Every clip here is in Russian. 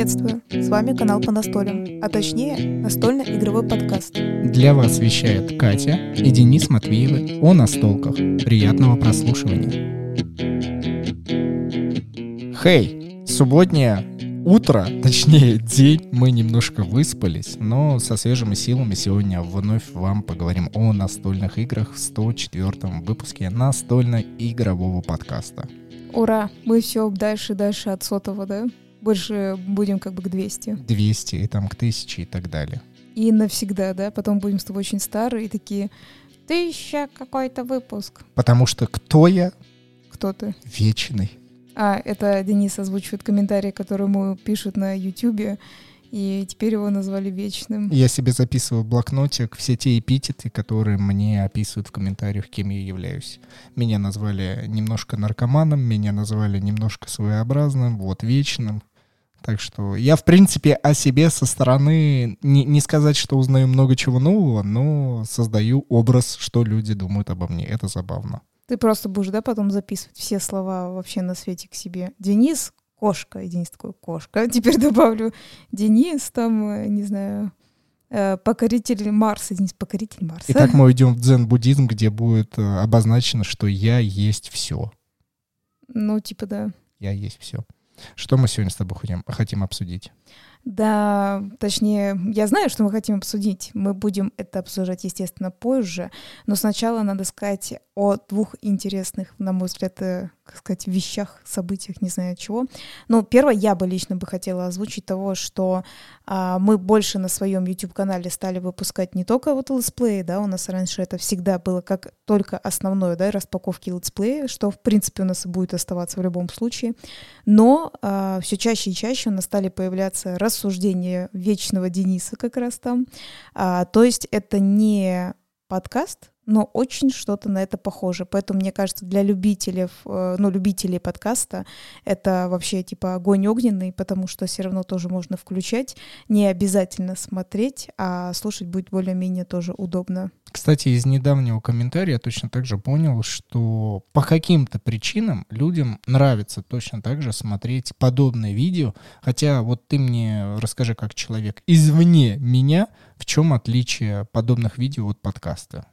Приветствую! С вами канал по настолям, а точнее настольно-игровой подкаст. Для вас вещает Катя и Денис Матвеевы о настолках. Приятного прослушивания. Хей, субботнее утро, точнее день, мы немножко выспались, но со свежими силами сегодня вновь вам поговорим о настольных играх в 104 выпуске настольно-игрового подкаста. Ура! Мы все дальше и дальше от сотого, да? Больше будем как бы к 200. 200 и там к 1000 и так далее. И навсегда, да? Потом будем с тобой очень старые и такие, тысяча какой-то выпуск. Потому что кто я? Кто ты? Вечный. А, это Денис озвучивает комментарии, которые ему пишут на Ютубе, и теперь его назвали Вечным. Я себе записываю в блокнотик все те эпитеты, которые мне описывают в комментариях, кем я являюсь. Меня назвали немножко наркоманом, меня назвали немножко своеобразным, вот, вечным. Так что я, в принципе, о себе со стороны не, не сказать, что узнаю много чего нового, но создаю образ, что люди думают обо мне. Это забавно. Ты просто будешь, да, потом записывать все слова вообще на свете к себе. Денис — кошка. И Денис такой, кошка. Теперь добавлю Денис, там, э, не знаю, э, покоритель Марса. Денис, покоритель Марса. Итак, мы уйдем в дзен-буддизм, где будет э, обозначено, что я есть все. Ну, типа, да. Я есть все. Что мы сегодня с тобой хотим, хотим обсудить? Да, точнее, я знаю, что мы хотим обсудить. Мы будем это обсуждать, естественно, позже. Но сначала надо сказать о двух интересных, на мой взгляд, э, как сказать, вещах, событиях, не знаю чего. Но первое, я бы лично бы хотела озвучить того, что а, мы больше на своем YouTube-канале стали выпускать не только вот летсплеи, да, у нас раньше это всегда было как только основное, да, распаковки летсплея, что, в принципе, у нас и будет оставаться в любом случае. Но а, все чаще и чаще у нас стали появляться рассуждения вечного Дениса как раз там. А, то есть это не подкаст, но очень что-то на это похоже. Поэтому, мне кажется, для любителей, э, ну, любителей подкаста это вообще типа огонь огненный, потому что все равно тоже можно включать, не обязательно смотреть, а слушать будет более-менее тоже удобно. Кстати, из недавнего комментария я точно так же понял, что по каким-то причинам людям нравится точно так же смотреть подобные видео. Хотя вот ты мне расскажи, как человек извне меня, в чем отличие подобных видео от подкаста?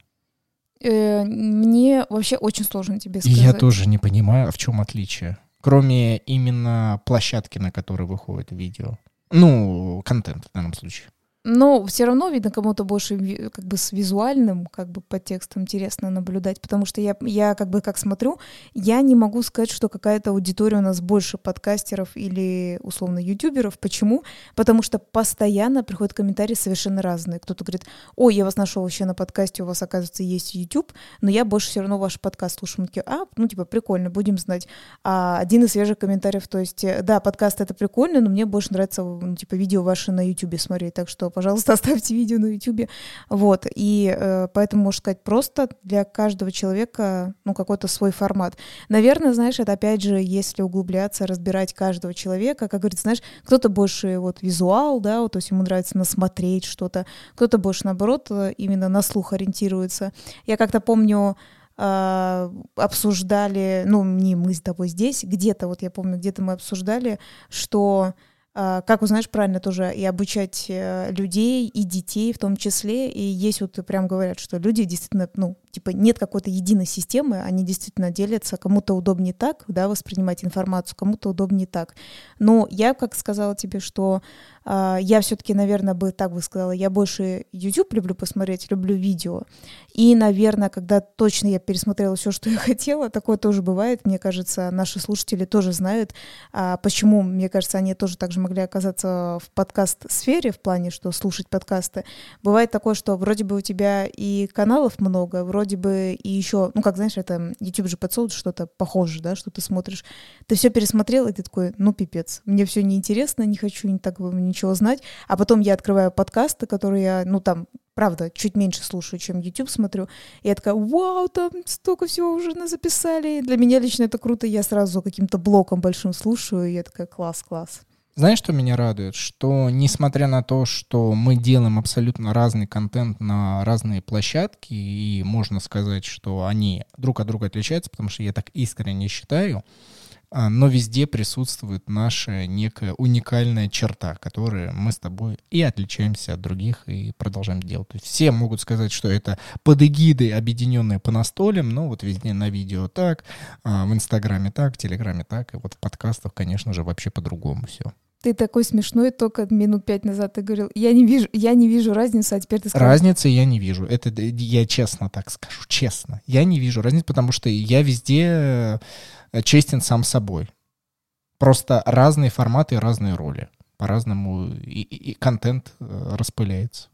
Э, мне вообще очень сложно тебе сказать. Я тоже не понимаю, а в чем отличие. Кроме именно площадки, на которой выходит видео. Ну, контент в данном случае. Но все равно, видно, кому-то больше как бы с визуальным как бы подтекстом интересно наблюдать, потому что я, я как бы как смотрю, я не могу сказать, что какая-то аудитория у нас больше подкастеров или условно ютуберов. Почему? Потому что постоянно приходят комментарии совершенно разные. Кто-то говорит, ой, я вас нашел вообще на подкасте, у вас, оказывается, есть YouTube, но я больше все равно ваш подкаст слушаю. Такие, а, ну типа прикольно, будем знать. А один из свежих комментариев, то есть, да, подкаст это прикольно, но мне больше нравится, ну, типа, видео ваши на YouTube смотреть, так что пожалуйста, оставьте видео на YouTube. Вот, и э, поэтому, можно сказать, просто для каждого человека, ну, какой-то свой формат. Наверное, знаешь, это опять же, если углубляться, разбирать каждого человека, как говорится, знаешь, кто-то больше вот визуал, да, вот, то есть ему нравится насмотреть что-то, кто-то больше, наоборот, именно на слух ориентируется. Я как-то помню, Uh, обсуждали, ну, не мы с тобой здесь, где-то, вот я помню, где-то мы обсуждали, что а, как узнаешь правильно тоже и обучать э, людей и детей в том числе. И есть вот прям говорят, что люди действительно, ну, типа нет какой-то единой системы, они действительно делятся, кому-то удобнее так, да, воспринимать информацию, кому-то удобнее так. Но я, как сказала тебе, что э, я все-таки, наверное, бы так бы сказала, я больше YouTube люблю посмотреть, люблю видео. И, наверное, когда точно я пересмотрела все, что я хотела, такое тоже бывает, мне кажется, наши слушатели тоже знают, э, почему, мне кажется, они тоже так же могли оказаться в подкаст-сфере, в плане, что слушать подкасты. Бывает такое, что вроде бы у тебя и каналов много, вроде вроде бы и еще, ну, как знаешь, это YouTube же подсовывает что-то похожее, да, что ты смотришь. Ты все пересмотрел, и ты такой, ну, пипец, мне все неинтересно, не хочу не так ничего знать. А потом я открываю подкасты, которые я, ну, там, правда, чуть меньше слушаю, чем YouTube смотрю. И я такая, вау, там столько всего уже записали. Для меня лично это круто, я сразу каким-то блоком большим слушаю, и я такая, класс, класс. Знаешь, что меня радует? Что несмотря на то, что мы делаем абсолютно разный контент на разные площадки, и можно сказать, что они друг от друга отличаются, потому что я так искренне считаю, а, но везде присутствует наша некая уникальная черта, которой мы с тобой и отличаемся от других и продолжаем делать. Все могут сказать, что это под эгидой, объединенные по настолям, но вот везде на видео так, а, в Инстаграме так, в Телеграме так, и вот в подкастах, конечно же, вообще по-другому все. Ты такой смешной, только минут пять назад ты говорил, я не вижу, я не вижу разницы, а теперь ты сказал... Разницы я не вижу. Это я честно так скажу, честно. Я не вижу разницы, потому что я везде э, честен сам собой. Просто разные форматы, разные роли. По-разному и, и, и контент э, распыляется.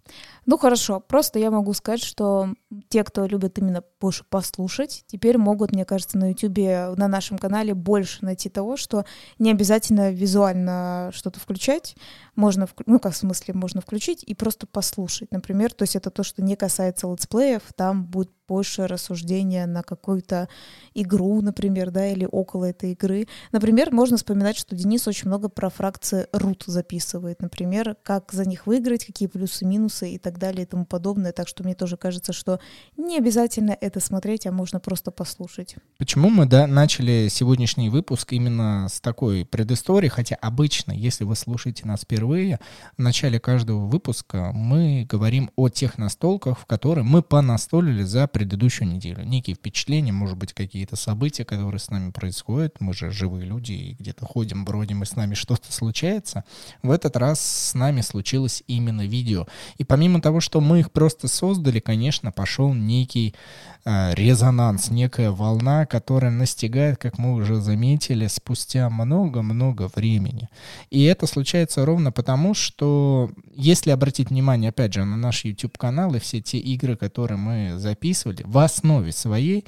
Ну хорошо, просто я могу сказать, что те, кто любит именно больше послушать, теперь могут, мне кажется, на YouTube, на нашем канале больше найти того, что не обязательно визуально что-то включать, можно, ну как в смысле, можно включить и просто послушать, например, то есть это то, что не касается летсплеев, там будет больше рассуждения на какую-то игру, например, да, или около этой игры. Например, можно вспоминать, что Денис очень много про фракции root записывает, например, как за них выиграть, какие плюсы, минусы и так далее и тому подобное. Так что мне тоже кажется, что не обязательно это смотреть, а можно просто послушать. Почему мы да, начали сегодняшний выпуск именно с такой предыстории? Хотя обычно, если вы слушаете нас впервые, в начале каждого выпуска мы говорим о тех настолках, в которые мы понастолили за предыдущую неделю. Некие впечатления, может быть, какие-то события, которые с нами происходят. Мы же живые люди и где-то ходим, бродим, и с нами что-то случается. В этот раз с нами случилось именно видео. И помимо того, что мы их просто создали, конечно, пошел некий резонанс, некая волна, которая настигает, как мы уже заметили, спустя много-много времени. И это случается ровно потому, что если обратить внимание, опять же, на наш YouTube-канал и все те игры, которые мы записывали, в основе своей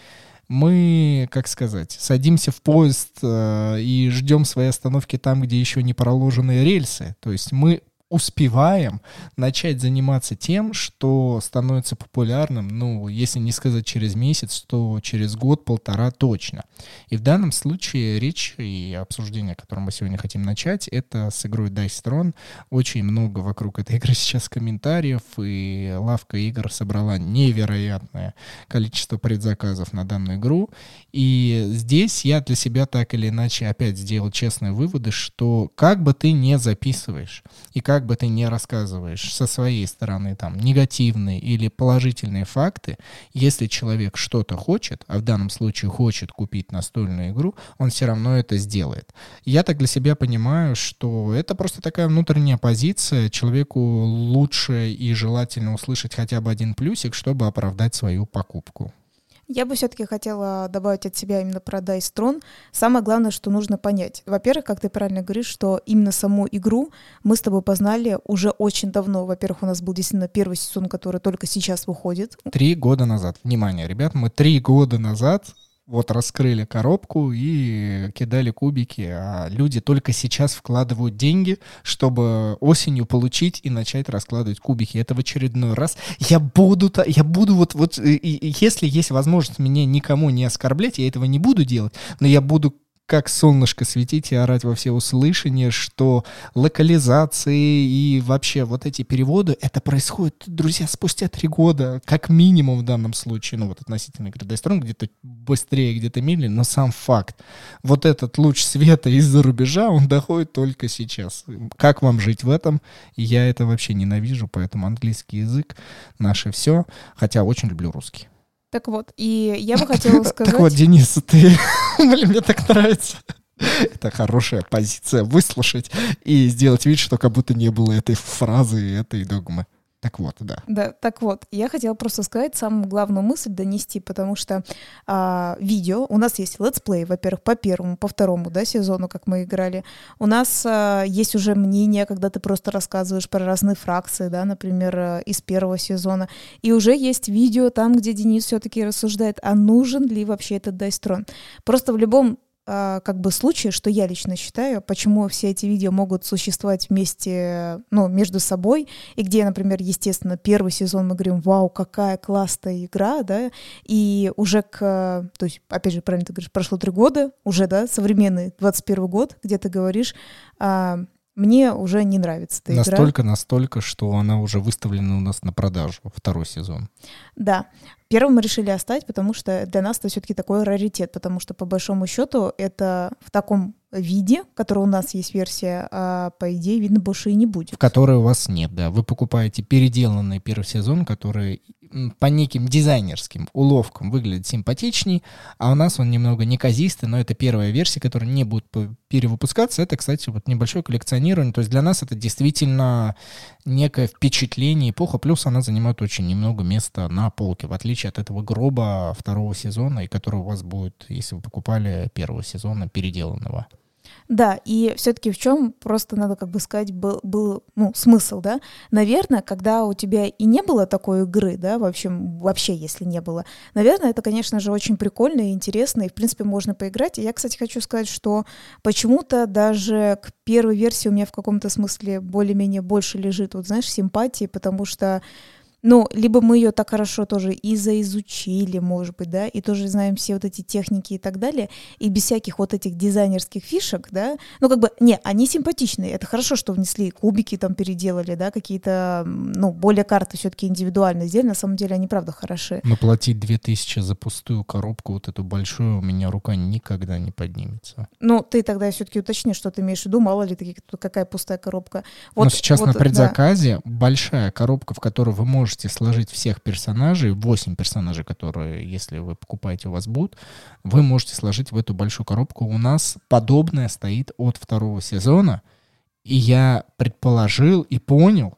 мы, как сказать, садимся в поезд э, и ждем своей остановки там, где еще не проложены рельсы. То есть мы успеваем начать заниматься тем, что становится популярным, ну, если не сказать через месяц, то через год-полтора точно. И в данном случае речь и обсуждение, которое мы сегодня хотим начать, это с игрой Dice Throne. Очень много вокруг этой игры сейчас комментариев, и лавка игр собрала невероятное количество предзаказов на данную игру. И здесь я для себя так или иначе опять сделал честные выводы, что как бы ты не записываешь, и как как бы ты ни рассказываешь со своей стороны там негативные или положительные факты, если человек что-то хочет, а в данном случае хочет купить настольную игру, он все равно это сделает. Я так для себя понимаю, что это просто такая внутренняя позиция. Человеку лучше и желательно услышать хотя бы один плюсик, чтобы оправдать свою покупку. Я бы все-таки хотела добавить от себя именно про Dice Throne. Самое главное, что нужно понять. Во-первых, как ты правильно говоришь, что именно саму игру мы с тобой познали уже очень давно. Во-первых, у нас был действительно первый сезон, который только сейчас выходит. Три года назад. Внимание, ребят, мы три года назад вот раскрыли коробку и кидали кубики, а люди только сейчас вкладывают деньги, чтобы осенью получить и начать раскладывать кубики. Это в очередной раз. Я буду, я буду вот, вот, и, и, если есть возможность меня никому не оскорблять, я этого не буду делать, но я буду как солнышко светить и орать во все услышания, что локализации и вообще вот эти переводы, это происходит, друзья, спустя три года, как минимум в данном случае, ну вот относительно сторон, где-то быстрее, где-то медленнее, но сам факт, вот этот луч света из-за рубежа, он доходит только сейчас. Как вам жить в этом? Я это вообще ненавижу, поэтому английский язык наше все, хотя очень люблю русский. Так вот, и я бы хотела сказать... Так вот, Денис, ты... Блин, мне так нравится. Это хорошая позиция выслушать и сделать вид, что как будто не было этой фразы, этой догмы. Так вот, да. Да, так вот, я хотела просто сказать самую главную мысль донести, потому что а, видео, у нас есть летсплей, во-первых, по первому, по второму, да, сезону, как мы играли. У нас а, есть уже мнение, когда ты просто рассказываешь про разные фракции, да, например, а, из первого сезона. И уже есть видео там, где Денис все-таки рассуждает, а нужен ли вообще этот Дайстрон. Просто в любом как бы случае, что я лично считаю, почему все эти видео могут существовать вместе, ну, между собой, и где, например, естественно, первый сезон мы говорим, вау, какая классная игра, да, и уже к, то есть, опять же, правильно ты говоришь, прошло три года, уже, да, современный 21 год, где ты говоришь, а, мне уже не нравится эта игра. Настолько, настолько, что она уже выставлена у нас на продажу, второй сезон. Да. Первым мы решили оставить, потому что для нас это все-таки такой раритет, потому что по большому счету это в таком виде, который у нас есть версия, а по идее, видно, больше и не будет. В которой у вас нет, да. Вы покупаете переделанный первый сезон, который по неким дизайнерским уловкам выглядит симпатичней, а у нас он немного неказистый, но это первая версия, которая не будет перевыпускаться. Это, кстати, вот небольшое коллекционирование. То есть для нас это действительно некое впечатление эпоха, плюс она занимает очень немного места на полке, в отличие от этого гроба второго сезона, и который у вас будет, если вы покупали первого сезона переделанного. Да, и все-таки в чем просто надо как бы сказать был, был ну, смысл, да? Наверное, когда у тебя и не было такой игры, да, в общем, вообще, если не было, наверное, это, конечно же, очень прикольно и интересно, и, в принципе, можно поиграть. И я, кстати, хочу сказать, что почему-то даже к первой версии у меня в каком-то смысле более-менее больше лежит, вот, знаешь, симпатии, потому что ну, либо мы ее так хорошо тоже и заизучили, может быть, да, и тоже знаем все вот эти техники и так далее, и без всяких вот этих дизайнерских фишек, да, ну, как бы, не, они симпатичные, это хорошо, что внесли кубики там переделали, да, какие-то, ну, более карты все-таки индивидуально сделали, на самом деле они правда хороши. Но платить 2000 за пустую коробку, вот эту большую, у меня рука никогда не поднимется. Ну, ты тогда все-таки уточни, что ты имеешь в виду, мало ли, какая пустая коробка. Вот, Но сейчас вот, на предзаказе да. большая коробка, в которой вы можете можете сложить всех персонажей, 8 персонажей, которые, если вы покупаете, у вас будут, вы можете сложить в эту большую коробку. У нас подобное стоит от второго сезона, и я предположил и понял,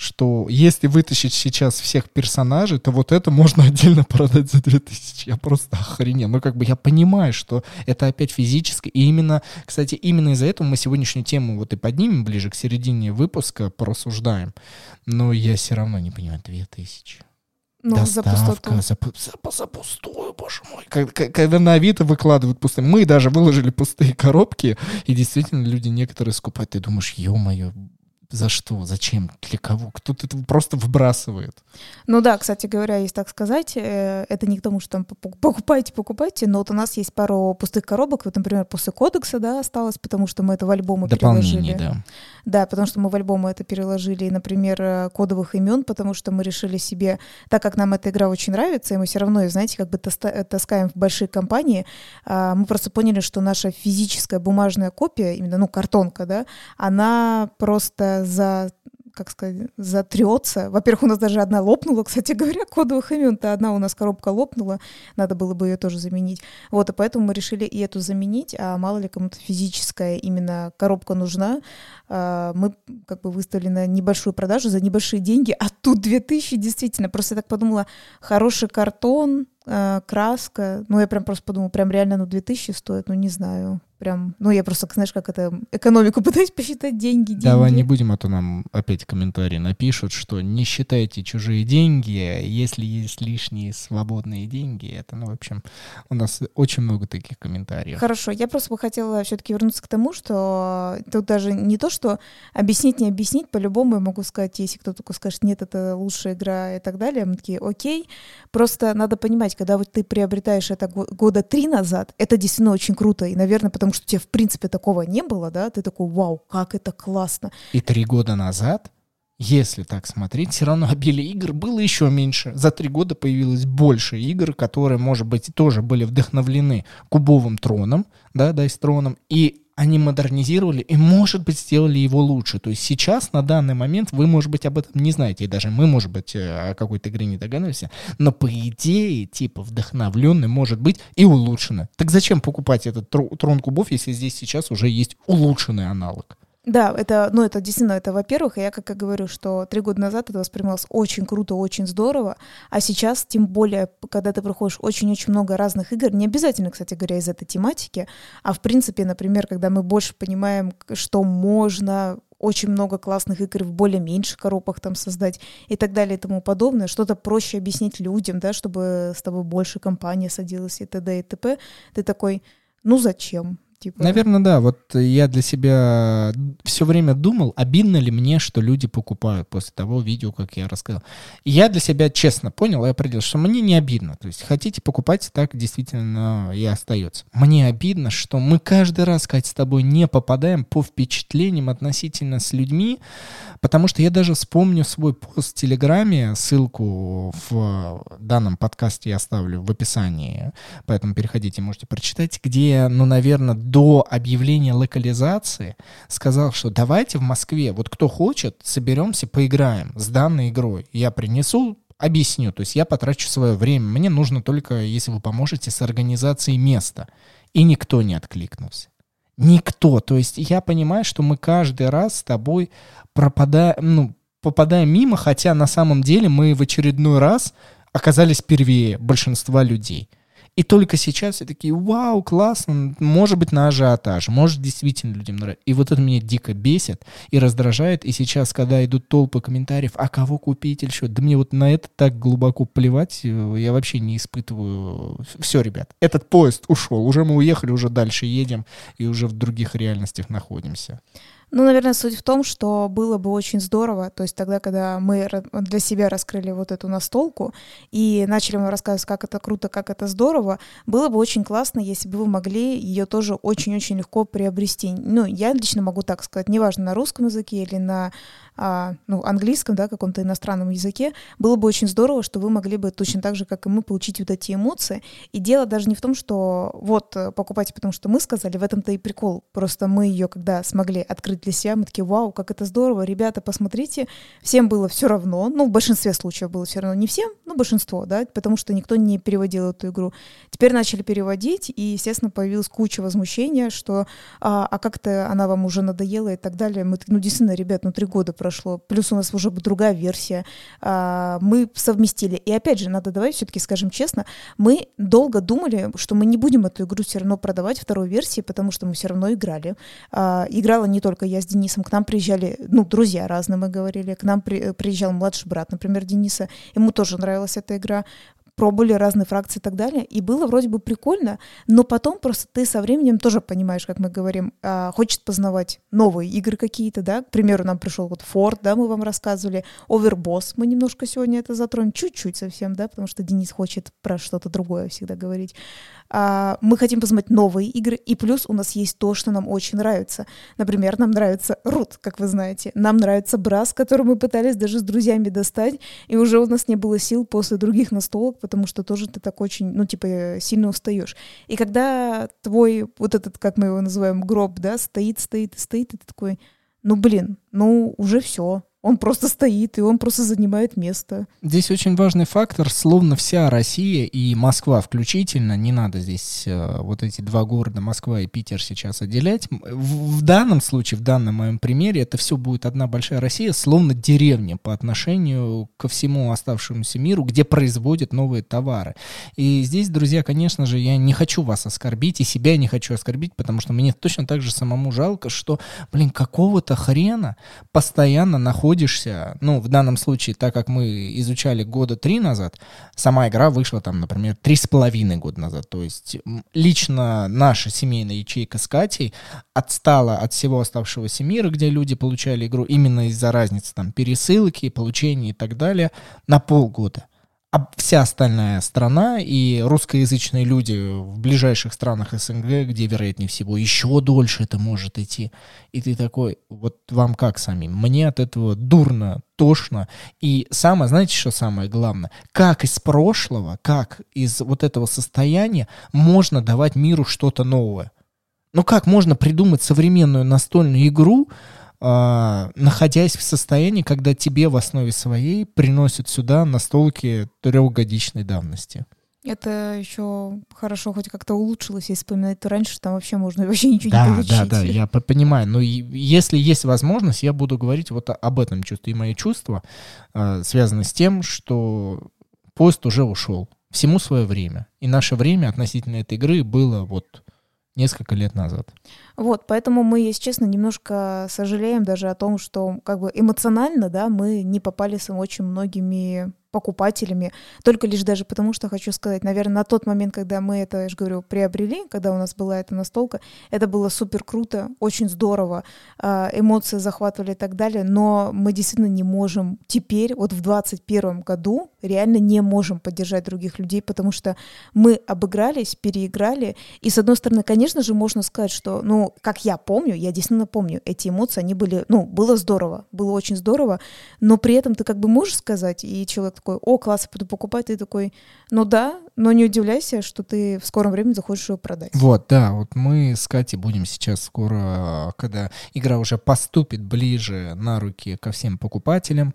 что если вытащить сейчас всех персонажей, то вот это можно отдельно продать за 2000. Я просто охренел. Ну, как бы я понимаю, что это опять физически. И именно, кстати, именно из-за этого мы сегодняшнюю тему вот и поднимем ближе к середине выпуска, порассуждаем. Но я все равно не понимаю, 2000. Ну, Доставка, за пустоту. За, за, за пустую, боже мой. Когда, когда на Авито выкладывают пустые. Мы даже выложили пустые коробки, и действительно люди некоторые скупают. Ты думаешь, ё-моё, за что? Зачем? Для кого? Кто-то это просто выбрасывает. Ну да, кстати говоря, если так сказать, э, это не к тому, что там покупайте, покупайте, но вот у нас есть пару пустых коробок, вот, например, после кодекса, да, осталось, потому что мы это в альбомы переложили. да. Да, потому что мы в альбомы это переложили, например, э, кодовых имен, потому что мы решили себе, так как нам эта игра очень нравится, и мы все равно, знаете, как бы таскаем в большие компании, а, мы просто поняли, что наша физическая бумажная копия, именно, ну, картонка, да, она просто за как сказать, затрется. Во-первых, у нас даже одна лопнула, кстати говоря, кодовых имен-то одна у нас коробка лопнула, надо было бы ее тоже заменить. Вот, и поэтому мы решили и эту заменить, а мало ли кому-то физическая именно коробка нужна. А, мы как бы выставили на небольшую продажу за небольшие деньги, а тут 2000 действительно. Просто я так подумала, хороший картон, краска, ну я прям просто подумала, прям реально ну 2000 стоит, ну не знаю прям, ну я просто, знаешь, как это, экономику пытаюсь посчитать, деньги, деньги. Давай не будем, а то нам опять комментарии напишут, что не считайте чужие деньги, если есть лишние свободные деньги, это, ну, в общем, у нас очень много таких комментариев. Хорошо, я просто бы хотела все-таки вернуться к тому, что тут даже не то, что объяснить, не объяснить, по-любому я могу сказать, если кто-то скажет, нет, это лучшая игра и так далее, мы такие, окей, просто надо понимать, когда вот ты приобретаешь это года три назад, это действительно очень круто, и, наверное, потому что у тебя, в принципе, такого не было, да, ты такой, вау, как это классно. И три года назад, если так смотреть, все равно обилие игр было еще меньше. За три года появилось больше игр, которые, может быть, тоже были вдохновлены кубовым троном, да, дайстроном, и они модернизировали и, может быть, сделали его лучше. То есть сейчас, на данный момент, вы, может быть, об этом не знаете, и даже мы, может быть, э, о какой-то игре не догадываемся, но по идее, типа, вдохновленный может быть и улучшенный. Так зачем покупать этот трон кубов, если здесь сейчас уже есть улучшенный аналог? Да, это, ну, это действительно, это, во-первых, я как и говорю, что три года назад это воспринималось очень круто, очень здорово, а сейчас, тем более, когда ты проходишь очень-очень много разных игр, не обязательно, кстати говоря, из этой тематики, а в принципе, например, когда мы больше понимаем, что можно очень много классных игр в более меньших коробках там создать и так далее и тому подобное, что-то проще объяснить людям, да, чтобы с тобой больше компания садилась и т.д. и т.п. Ты такой, ну зачем? Типа. Наверное, да. Вот я для себя все время думал, обидно ли мне, что люди покупают после того видео, как я рассказал. И я для себя честно понял и определил, что мне не обидно. То есть хотите покупать, так действительно и остается. Мне обидно, что мы каждый раз, Катя, с тобой не попадаем по впечатлениям относительно с людьми, потому что я даже вспомню свой пост в Телеграме, ссылку в данном подкасте я оставлю в описании, поэтому переходите, можете прочитать, где, ну, наверное, до объявления локализации сказал, что давайте в Москве, вот кто хочет, соберемся, поиграем с данной игрой. Я принесу объясню. То есть я потрачу свое время. Мне нужно только, если вы поможете, с организацией места. И никто не откликнулся. Никто. То есть я понимаю, что мы каждый раз с тобой пропадаем, ну, попадаем мимо, хотя на самом деле мы в очередной раз оказались первее большинства людей. И только сейчас все такие, вау, классно, может быть, на ажиотаж, может, действительно людям нравится. И вот это меня дико бесит и раздражает. И сейчас, когда идут толпы комментариев, а кого купить или что, да мне вот на это так глубоко плевать, э, я вообще не испытываю. Все, ребят, этот поезд ушел, уже мы уехали, уже дальше едем и уже в других реальностях находимся. Ну, наверное, суть в том, что было бы очень здорово, то есть тогда, когда мы для себя раскрыли вот эту настолку и начали вам рассказывать, как это круто, как это здорово, было бы очень классно, если бы вы могли ее тоже очень-очень легко приобрести. Ну, я лично могу так сказать, неважно, на русском языке или на а, ну, английском, да, каком-то иностранном языке, было бы очень здорово, что вы могли бы точно так же, как и мы, получить вот эти эмоции. И дело даже не в том, что вот э, покупайте, потому что мы сказали, в этом-то и прикол. Просто мы ее, когда смогли открыть для себя, мы такие, вау, как это здорово, ребята, посмотрите, всем было все равно, ну, в большинстве случаев было все равно, не всем, но большинство, да, потому что никто не переводил эту игру. Теперь начали переводить, и, естественно, появилась куча возмущения, что а, а как-то она вам уже надоела и так далее. Мы, ну, действительно, ребят, ну, три года прошло, плюс у нас уже другая версия, а, мы совместили. И опять же, надо давай все-таки скажем честно, мы долго думали, что мы не будем эту игру все равно продавать второй версии, потому что мы все равно играли. А, играла не только я с Денисом, к нам приезжали, ну, друзья разные, мы говорили, к нам при, приезжал младший брат, например, Дениса, ему тоже нравилась эта игра пробовали разные фракции и так далее, и было вроде бы прикольно, но потом просто ты со временем тоже понимаешь, как мы говорим, а, хочет познавать новые игры какие-то, да, к примеру, нам пришел вот Ford, да, мы вам рассказывали, Overboss, мы немножко сегодня это затронем, чуть-чуть совсем, да, потому что Денис хочет про что-то другое всегда говорить, а, мы хотим посмотреть новые игры, и плюс у нас есть то, что нам очень нравится. Например, нам нравится Рут, как вы знаете. Нам нравится Брас, который мы пытались даже с друзьями достать, и уже у нас не было сил после других настолок, потому что тоже ты так очень, ну, типа, сильно устаешь. И когда твой, вот этот, как мы его называем, гроб, да, стоит, стоит, стоит, и ты такой, ну, блин, ну, уже все, он просто стоит, и он просто занимает место. Здесь очень важный фактор, словно вся Россия и Москва включительно, не надо здесь э, вот эти два города, Москва и Питер сейчас отделять. В, в данном случае, в данном моем примере, это все будет одна большая Россия, словно деревня по отношению ко всему оставшемуся миру, где производят новые товары. И здесь, друзья, конечно же, я не хочу вас оскорбить, и себя не хочу оскорбить, потому что мне точно так же самому жалко, что, блин, какого-то хрена постоянно находится находишься, ну, в данном случае, так как мы изучали года три назад, сама игра вышла там, например, три с половиной года назад. То есть лично наша семейная ячейка с Катей отстала от всего оставшегося мира, где люди получали игру именно из-за разницы там пересылки, получения и так далее, на полгода а вся остальная страна и русскоязычные люди в ближайших странах СНГ, где, вероятнее всего, еще дольше это может идти. И ты такой, вот вам как сами? Мне от этого дурно, тошно. И самое, знаете, что самое главное? Как из прошлого, как из вот этого состояния можно давать миру что-то новое? Ну как можно придумать современную настольную игру, находясь в состоянии, когда тебе в основе своей приносят сюда настолки трехгодичной давности. Это еще хорошо хоть как-то улучшилось, если вспоминать, то раньше там вообще можно вообще ничего да, не получить. Да, да, я понимаю. Но если есть возможность, я буду говорить вот об этом чувстве. И мои чувства э, связаны с тем, что поезд уже ушел. Всему свое время. И наше время относительно этой игры было вот несколько лет назад. Вот, поэтому мы, если честно, немножко сожалеем даже о том, что как бы эмоционально, да, мы не попали с очень многими покупателями, только лишь даже потому, что хочу сказать, наверное, на тот момент, когда мы это, я же говорю, приобрели, когда у нас была эта настолка, это было супер круто, очень здорово, а, эмоции захватывали и так далее, но мы действительно не можем теперь, вот в 2021 году, реально не можем поддержать других людей, потому что мы обыгрались, переиграли, и с одной стороны, конечно же, можно сказать, что, ну, как я помню, я действительно помню, эти эмоции, они были, ну, было здорово, было очень здорово, но при этом ты как бы можешь сказать, и человек такой, о, класс, буду покупать, ты такой, ну да, но не удивляйся, что ты в скором времени захочешь его продать. Вот, да, вот мы с Катей будем сейчас скоро, когда игра уже поступит ближе на руки ко всем покупателям,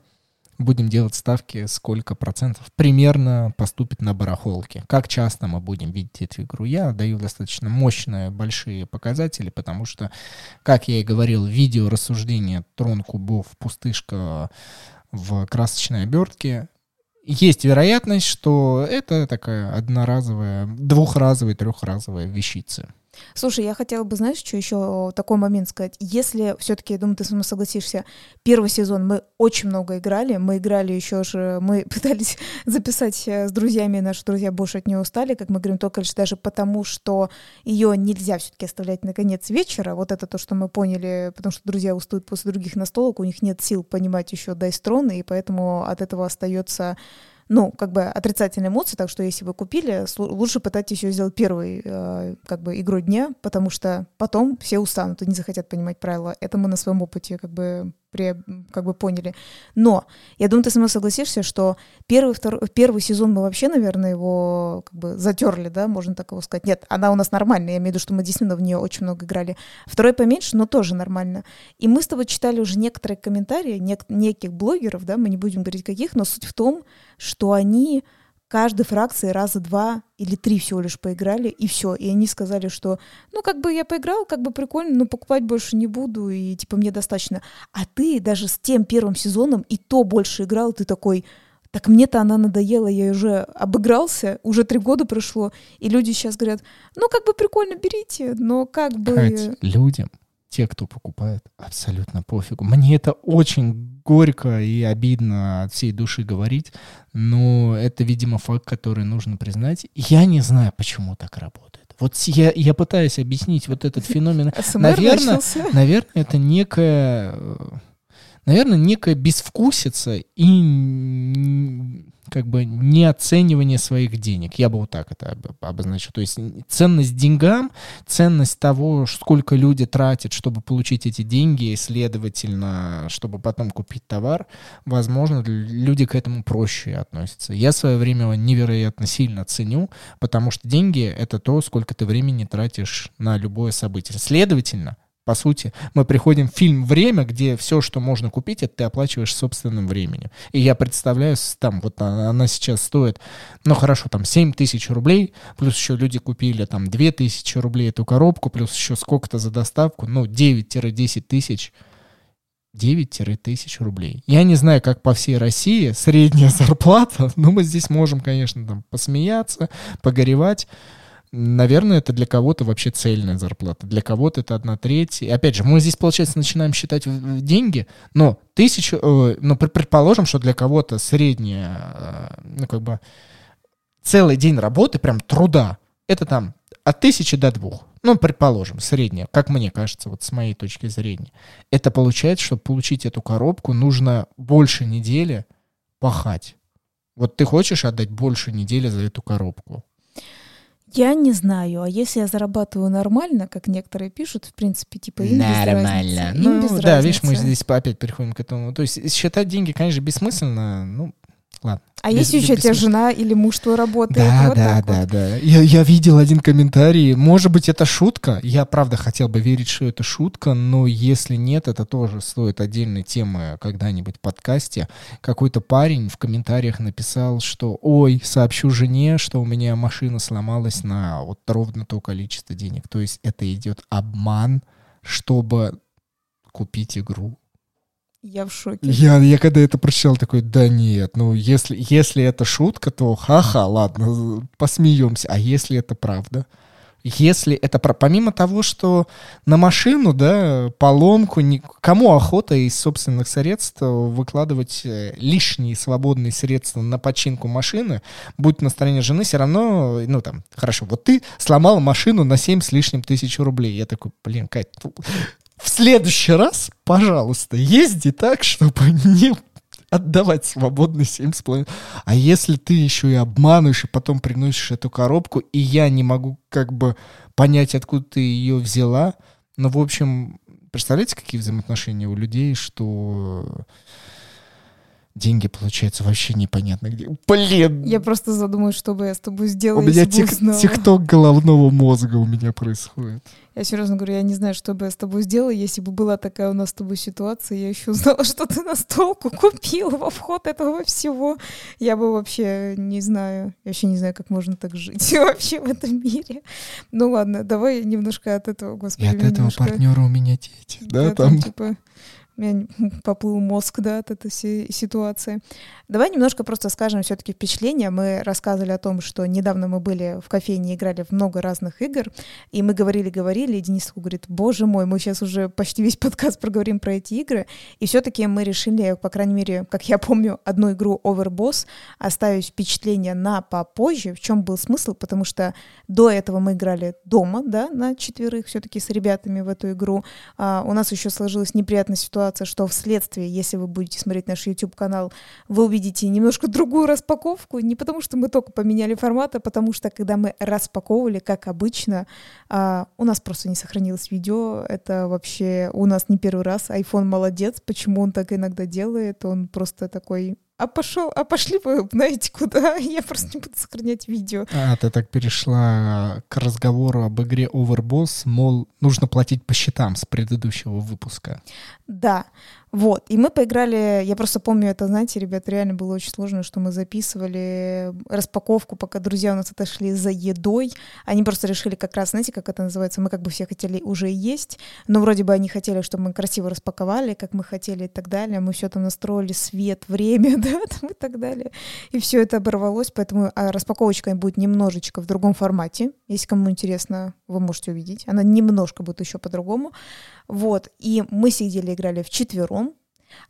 будем делать ставки, сколько процентов примерно поступит на барахолке. Как часто мы будем видеть эту игру? Я даю достаточно мощные, большие показатели, потому что, как я и говорил, видео рассуждение «Трон кубов. Пустышка» в красочной обертке есть вероятность, что это такая одноразовая, двухразовая, трехразовая вещица. Слушай, я хотела бы, знаешь, что еще такой момент сказать. Если все-таки, я думаю, ты со мной согласишься, первый сезон мы очень много играли. Мы играли еще же, мы пытались записать э, с друзьями, наши друзья больше от нее устали, как мы говорим, только лишь даже потому, что ее нельзя все-таки оставлять на конец вечера. Вот это то, что мы поняли, потому что друзья устают после других настолок, у них нет сил понимать еще Дайстрон, и поэтому от этого остается ну, как бы отрицательные эмоции, так что если вы купили, лучше пытайтесь еще сделать первой, э, как бы, игрой дня, потому что потом все устанут и не захотят понимать правила. Это мы на своем опыте, как бы, как бы поняли. Но я думаю, ты со мной согласишься, что первый, второй, первый сезон мы вообще, наверное, его как бы затерли, да, можно так его сказать. Нет, она у нас нормальная, я имею в виду, что мы действительно в нее очень много играли. Второй поменьше, но тоже нормально. И мы с тобой читали уже некоторые комментарии нек- неких блогеров, да, мы не будем говорить каких, но суть в том, что они каждой фракции раза два или три всего лишь поиграли, и все. И они сказали, что, ну, как бы я поиграл, как бы прикольно, но покупать больше не буду, и, типа, мне достаточно. А ты даже с тем первым сезоном и то больше играл, ты такой, так мне-то она надоела, я уже обыгрался, уже три года прошло, и люди сейчас говорят, ну, как бы прикольно, берите, но как бы... Кать, людям те, кто покупает, абсолютно пофигу. Мне это очень горько и обидно от всей души говорить, но это, видимо, факт, который нужно признать. Я не знаю, почему так работает. Вот я, я пытаюсь объяснить вот этот феномен. Наверное, наверное, это некая э, наверное, некая безвкусица и как бы неоценивание своих денег. Я бы вот так это обозначил. То есть ценность деньгам, ценность того, сколько люди тратят, чтобы получить эти деньги, и, следовательно, чтобы потом купить товар, возможно, люди к этому проще относятся. Я свое время невероятно сильно ценю, потому что деньги — это то, сколько ты времени тратишь на любое событие. Следовательно, по сути, мы приходим в фильм «Время», где все, что можно купить, это ты оплачиваешь собственным временем. И я представляю, там, вот она сейчас стоит, ну хорошо, там 7 тысяч рублей, плюс еще люди купили там 2 тысячи рублей эту коробку, плюс еще сколько-то за доставку, ну 9-10 тысяч 9 тысяч рублей. Я не знаю, как по всей России средняя зарплата, но мы здесь можем, конечно, там посмеяться, погоревать наверное, это для кого-то вообще цельная зарплата, для кого-то это одна треть. И опять же, мы здесь, получается, начинаем считать деньги, но тысячу, э, ну, предположим, что для кого-то средняя, э, ну, как бы, целый день работы, прям труда, это там от тысячи до двух. Ну, предположим, средняя, как мне кажется, вот с моей точки зрения. Это получается, чтобы получить эту коробку, нужно больше недели пахать. Вот ты хочешь отдать больше недели за эту коробку? Я не знаю, а если я зарабатываю нормально, как некоторые пишут, в принципе, типа им Нормально. без разницы. Ну, им без да, разницы. видишь, мы здесь опять переходим к этому. То есть считать деньги, конечно, бессмысленно, ну, ладно. А без, если еще у тебя жена или муж твой работает? Да, вот да, да, вот. да. Я, я видел один комментарий. Может быть, это шутка. Я, правда, хотел бы верить, что это шутка, но если нет, это тоже стоит отдельной темы когда-нибудь в подкасте. Какой-то парень в комментариях написал, что «Ой, сообщу жене, что у меня машина сломалась на вот ровно то количество денег». То есть это идет обман, чтобы купить игру. Я в шоке. Я, я когда это прочитал, такой, да нет, ну если, если это шутка, то ха-ха, ладно, посмеемся. А если это правда? Если это про... помимо того, что на машину, да, поломку, ни... кому охота из собственных средств выкладывать э, лишние свободные средства на починку машины, будь настроение жены, все равно, ну там, хорошо, вот ты сломал машину на 7 с лишним тысяч рублей. Я такой, блин, Кать, в следующий раз, пожалуйста, езди так, чтобы не отдавать свободно 7,5. А если ты еще и обманываешь, и потом приносишь эту коробку, и я не могу как бы понять, откуда ты ее взяла, ну, в общем, представляете, какие взаимоотношения у людей, что деньги, получается, вообще непонятно где. Блин! Я просто задумаюсь, что бы я с тобой сделала, У меня тик- тикток головного мозга у меня происходит. Я серьезно говорю, я не знаю, что бы я с тобой сделала, если бы была такая у нас с тобой ситуация, я еще узнала, что ты настолку купила во вход этого всего. Я бы вообще не знаю, я вообще не знаю, как можно так жить вообще в этом мире. Ну ладно, давай немножко от этого, господи. И от этого немножко... партнера у меня дети, да, Я там? типа, у меня поплыл мозг, да, от этой ситуации. Давай немножко просто скажем все-таки впечатления. Мы рассказывали о том, что недавно мы были в кофейне, играли в много разных игр, и мы говорили-говорили, и Денис говорит, боже мой, мы сейчас уже почти весь подкаст проговорим про эти игры, и все-таки мы решили, по крайней мере, как я помню, одну игру Overboss оставить впечатление на попозже. В чем был смысл? Потому что до этого мы играли дома, да, на четверых все-таки с ребятами в эту игру. А, у нас еще сложилась неприятная ситуация, что вследствие, если вы будете смотреть наш YouTube-канал, вы увидите немножко другую распаковку, не потому что мы только поменяли формат, а потому что когда мы распаковывали, как обычно, а, у нас просто не сохранилось видео, это вообще у нас не первый раз, iPhone молодец, почему он так иногда делает, он просто такой а пошел, а пошли вы, знаете, куда? Я просто не буду сохранять видео. А, ты так перешла к разговору об игре Overboss, мол, нужно платить по счетам с предыдущего выпуска. Да, вот. И мы поиграли, я просто помню это, знаете, ребят, реально было очень сложно, что мы записывали распаковку, пока друзья у нас отошли за едой. Они просто решили как раз, знаете, как это называется, мы как бы все хотели уже есть, но вроде бы они хотели, чтобы мы красиво распаковали, как мы хотели и так далее. Мы все там настроили, свет, время, да, там и так далее. И все это оборвалось, поэтому а, распаковочка будет немножечко в другом формате. Если кому интересно, вы можете увидеть. Она немножко будет еще по-другому. Вот. И мы сидели, играли в четвером,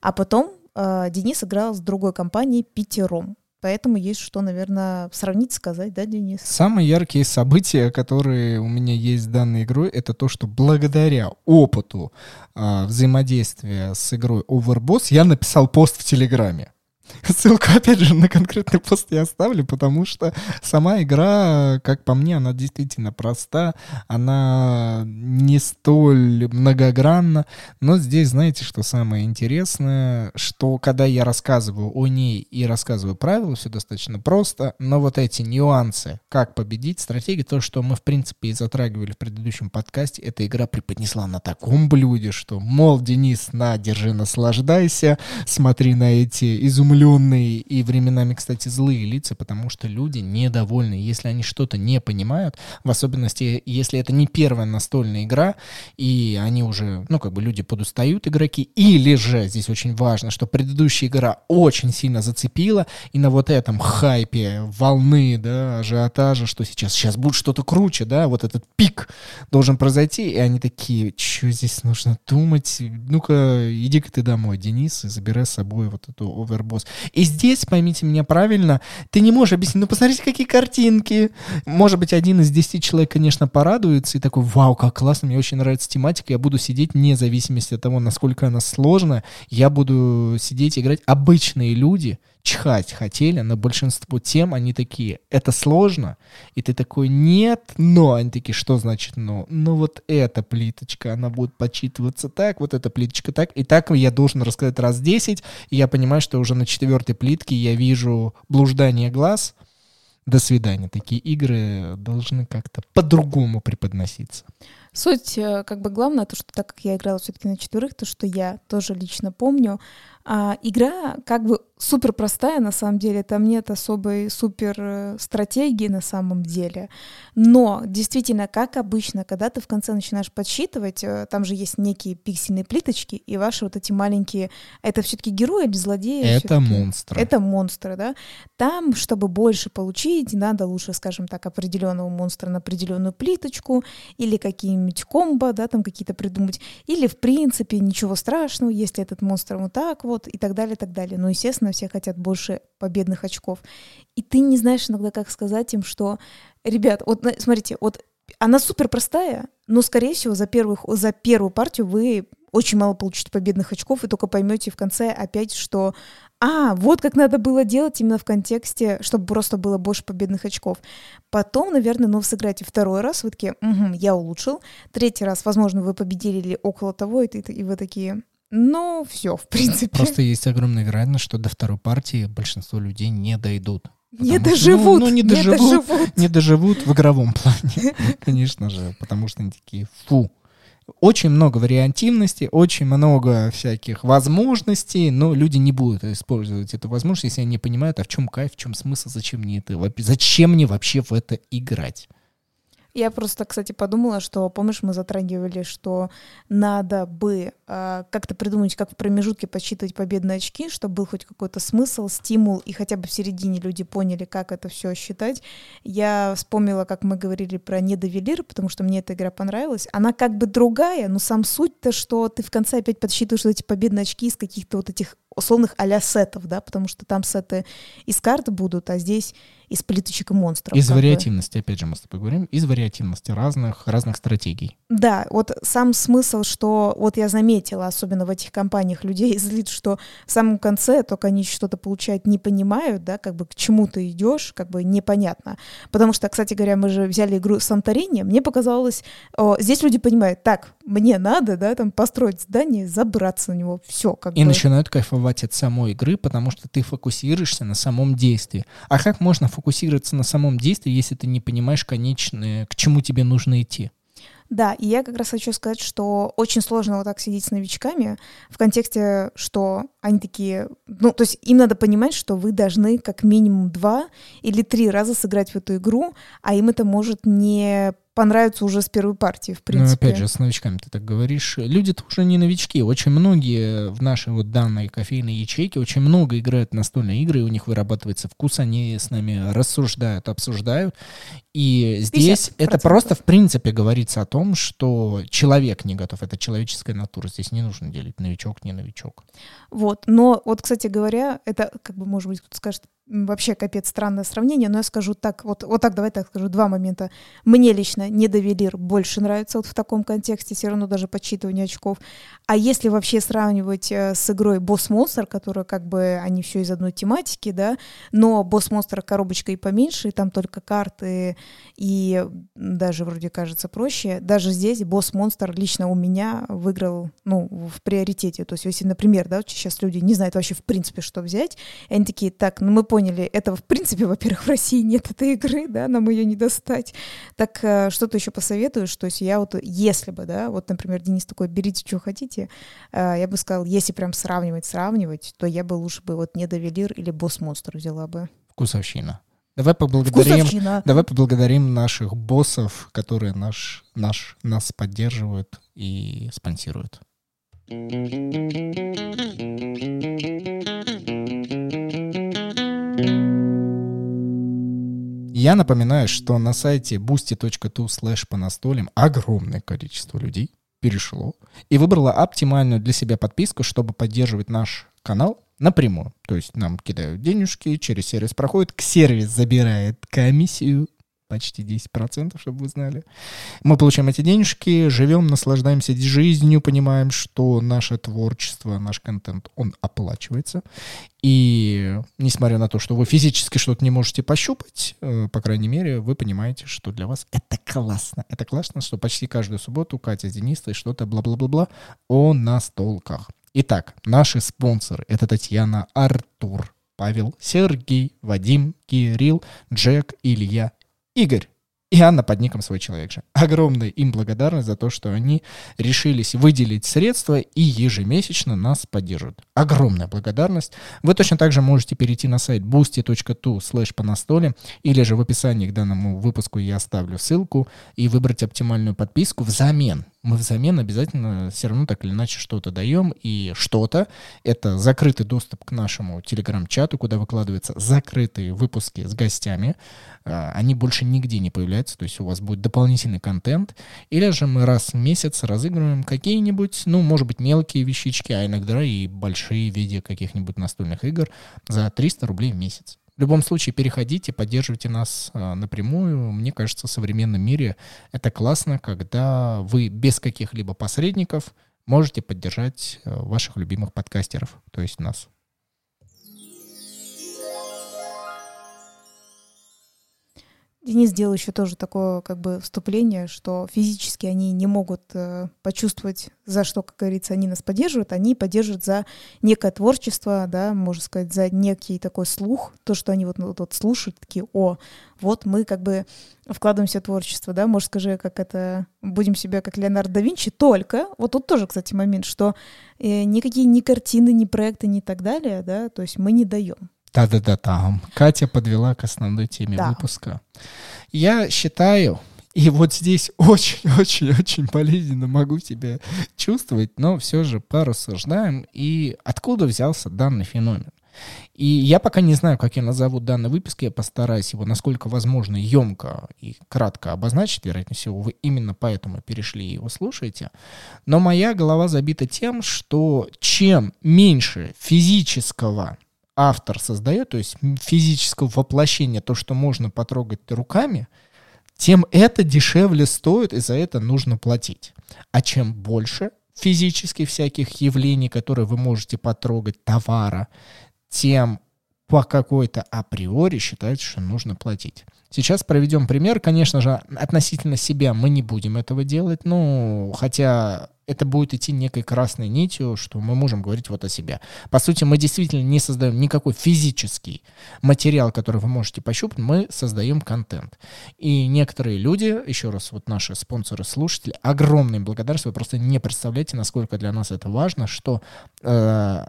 а потом э, Денис играл с другой компанией пятером. Поэтому есть что, наверное, сравнить, сказать, да, Денис? Самые яркие события, которые у меня есть с данной игрой, это то, что благодаря опыту э, взаимодействия с игрой Overboss я написал пост в Телеграме. Ссылку, опять же, на конкретный пост я оставлю, потому что сама игра, как по мне, она действительно проста, она не столь многогранна, но здесь, знаете, что самое интересное, что когда я рассказываю о ней и рассказываю правила, все достаточно просто, но вот эти нюансы, как победить, стратегии, то, что мы, в принципе, и затрагивали в предыдущем подкасте, эта игра преподнесла на таком блюде, что, мол, Денис, на, держи, наслаждайся, смотри на эти изумленные изумленные и временами, кстати, злые лица, потому что люди недовольны. Если они что-то не понимают, в особенности, если это не первая настольная игра, и они уже, ну, как бы люди подустают, игроки, или же, здесь очень важно, что предыдущая игра очень сильно зацепила, и на вот этом хайпе волны, да, ажиотажа, что сейчас, сейчас будет что-то круче, да, вот этот пик должен произойти, и они такие, что здесь нужно думать, ну-ка, иди-ка ты домой, Денис, и забирай с собой вот эту овербосс. И здесь, поймите меня правильно, ты не можешь объяснить, ну посмотрите, какие картинки. Может быть, один из десяти человек, конечно, порадуется и такой, вау, как классно, мне очень нравится тематика, я буду сидеть вне зависимости от того, насколько она сложная, я буду сидеть и играть. Обычные люди, чихать хотели на большинство тем, они такие, это сложно, и ты такой, нет, но, они такие, что значит но? Ну вот эта плиточка, она будет подсчитываться так, вот эта плиточка так, и так я должен рассказать раз 10, и я понимаю, что уже на четвертой плитке я вижу блуждание глаз, до свидания. Такие игры должны как-то по-другому преподноситься. Суть, э, как бы главное, то, что так как я играла все-таки на четверых, то, что я тоже лично помню, а, игра как бы супер простая на самом деле, там нет особой супер э, стратегии на самом деле, но действительно, как обычно, когда ты в конце начинаешь подсчитывать, э, там же есть некие пиксельные плиточки, и ваши вот эти маленькие, это все-таки герои или злодеи? Это монстры. Это монстры, да. Там, чтобы больше получить, надо лучше, скажем так, определенного монстра на определенную плиточку, или какие-нибудь комбо, да, там какие-то придумать, или в принципе ничего страшного, если этот монстр вот так вот, вот, и так далее, и так далее. Но, естественно, все хотят больше победных очков. И ты не знаешь иногда, как сказать им, что, ребят, вот смотрите, вот она супер простая, но, скорее всего, за, первых, за первую партию вы очень мало получите победных очков, и только поймете в конце опять, что а, вот как надо было делать именно в контексте, чтобы просто было больше победных очков. Потом, наверное, ну, сыграете второй раз, вы такие, угу, я улучшил. Третий раз, возможно, вы победили или около того, и, и, и вы такие, ну, все, в принципе. Просто есть огромная вероятность, что до второй партии большинство людей не дойдут. Не доживут. ну, ну, не, доживут, не доживут. Не доживут в игровом плане, конечно же, потому что они такие, фу. Очень много вариантивности, очень много всяких возможностей, но люди не будут использовать эту возможность, если они не понимают, а в чем кайф, в чем смысл, зачем мне это, зачем мне вообще в это играть. Я просто, кстати, подумала, что, помнишь, мы затрагивали, что надо бы э, как-то придумать, как в промежутке подсчитывать победные очки, чтобы был хоть какой-то смысл, стимул, и хотя бы в середине люди поняли, как это все считать. Я вспомнила, как мы говорили про недовелир, потому что мне эта игра понравилась. Она как бы другая, но сам суть-то, что ты в конце опять подсчитываешь эти победные очки из каких-то вот этих условных а сетов, да, потому что там сеты из карт будут, а здесь из плиточек и монстров. Из вариативности, бы. опять же, мы с тобой говорим, из вариативности разных, разных стратегий. Да, вот сам смысл, что вот я заметила, особенно в этих компаниях людей злит, что в самом конце только они что-то получают, не понимают, да, как бы к чему ты идешь, как бы непонятно. Потому что, кстати говоря, мы же взяли игру Санторини, мне показалось, о, здесь люди понимают, так, мне надо, да, там построить здание, забраться на него, все, как И бы. начинают кайфовать от самой игры, потому что ты фокусируешься на самом действии. А как можно фокусироваться на самом действии, если ты не понимаешь конечное, к чему тебе нужно идти? Да, и я как раз хочу сказать, что очень сложно вот так сидеть с новичками в контексте, что они такие, ну, то есть им надо понимать, что вы должны как минимум два или три раза сыграть в эту игру, а им это может не понравится уже с первой партии, в принципе. Ну, опять же, с новичками ты так говоришь. Люди-то уже не новички. Очень многие в нашей вот данной кофейной ячейке очень много играют настольные игры, и у них вырабатывается вкус, они с нами рассуждают, обсуждают. И здесь 50%. это просто, в принципе, говорится о том, что человек не готов. Это человеческая натура. Здесь не нужно делить новичок, не новичок. Вот. Но вот, кстати говоря, это, как бы, может быть, кто-то скажет, вообще капец странное сравнение, но я скажу так, вот, вот так, давай так скажу, два момента. Мне лично недовелир больше нравится вот в таком контексте, все равно даже подсчитывание очков. А если вообще сравнивать э, с игрой Босс Монстр, которая как бы они все из одной тематики, да, но Босс Монстр коробочка и поменьше, и там только карты, и даже вроде кажется проще. Даже здесь Босс Монстр лично у меня выиграл, ну, в приоритете. То есть если, например, да, сейчас люди не знают вообще в принципе, что взять, и они такие, так, ну мы поняли, этого в принципе, во-первых, в России нет этой игры, да, нам ее не достать. Так э, что ты еще посоветуешь? То есть я вот, если бы, да, вот, например, Денис такой, берите, что хотите, э, я бы сказал, если прям сравнивать, сравнивать, то я бы лучше бы вот не Довелир или Босс Монстр взяла бы. Вкусовщина. Давай поблагодарим, давай поблагодарим наших боссов, которые наш, наш, нас поддерживают и спонсируют. Я напоминаю, что на сайте boosty.tu slash по настолям огромное количество людей перешло и выбрало оптимальную для себя подписку, чтобы поддерживать наш канал напрямую. То есть нам кидают денежки, через сервис проходит, к сервис забирает комиссию, почти 10%, чтобы вы знали. Мы получаем эти денежки, живем, наслаждаемся жизнью, понимаем, что наше творчество, наш контент, он оплачивается. И несмотря на то, что вы физически что-то не можете пощупать, э, по крайней мере, вы понимаете, что для вас это классно. Это классно, что почти каждую субботу Катя с Денисой что-то бла-бла-бла-бла о настолках. Итак, наши спонсоры — это Татьяна, Артур, Павел, Сергей, Вадим, Кирилл, Джек, Илья Игорь И Анна под ником «Свой человек же». Огромная им благодарность за то, что они решились выделить средства и ежемесячно нас поддерживают. Огромная благодарность. Вы точно также можете перейти на сайт boosty.tu slash по настоле или же в описании к данному выпуску я оставлю ссылку и выбрать оптимальную подписку взамен мы взамен обязательно все равно так или иначе что-то даем, и что-то — это закрытый доступ к нашему телеграм-чату, куда выкладываются закрытые выпуски с гостями, а, они больше нигде не появляются, то есть у вас будет дополнительный контент, или же мы раз в месяц разыгрываем какие-нибудь, ну, может быть, мелкие вещички, а иногда и большие в виде каких-нибудь настольных игр за 300 рублей в месяц. В любом случае, переходите, поддерживайте нас а, напрямую. Мне кажется, в современном мире это классно, когда вы без каких-либо посредников можете поддержать а, ваших любимых подкастеров, то есть нас. Денис сделал еще тоже такое как бы вступление, что физически они не могут э, почувствовать, за что, как говорится, они нас поддерживают, они поддерживают за некое творчество, да, можно сказать, за некий такой слух, то, что они вот, вот, вот слушают, такие, о, вот мы как бы вкладываемся в творчество, да, может, скажи, как это, будем себя как Леонардо да Винчи, только, вот тут тоже, кстати, момент, что э, никакие ни картины, ни проекты, ни так далее, да, то есть мы не даем. Да-да-да, там. Катя подвела к основной теме да. выпуска. Я считаю, и вот здесь очень-очень-очень болезненно могу себя чувствовать, но все же порассуждаем, и откуда взялся данный феномен. И я пока не знаю, как я назову данный выпуск, я постараюсь его, насколько возможно, емко и кратко обозначить, вероятнее всего, вы именно поэтому перешли и его слушаете. Но моя голова забита тем, что чем меньше физического автор создает, то есть физического воплощения, то, что можно потрогать руками, тем это дешевле стоит, и за это нужно платить. А чем больше физически всяких явлений, которые вы можете потрогать, товара, тем по какой-то априори считается, что нужно платить. Сейчас проведем пример. Конечно же, относительно себя мы не будем этого делать, ну, хотя это будет идти некой красной нитью, что мы можем говорить вот о себе. По сути, мы действительно не создаем никакой физический материал, который вы можете пощупать, мы создаем контент. И некоторые люди, еще раз, вот наши спонсоры, слушатели, огромная благодарность, вы просто не представляете, насколько для нас это важно, что э,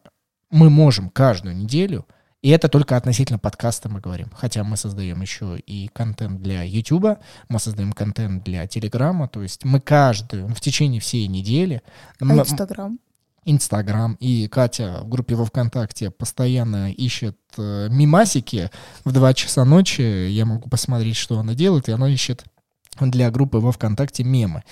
мы можем каждую неделю и это только относительно подкаста мы говорим. Хотя мы создаем еще и контент для YouTube, мы создаем контент для Телеграма, то есть мы каждую, в течение всей недели... А Инстаграм? Инстаграм. И Катя в группе во ВКонтакте постоянно ищет э, мимасики в 2 часа ночи. Я могу посмотреть, что она делает, и она ищет для группы во ВКонтакте мемы.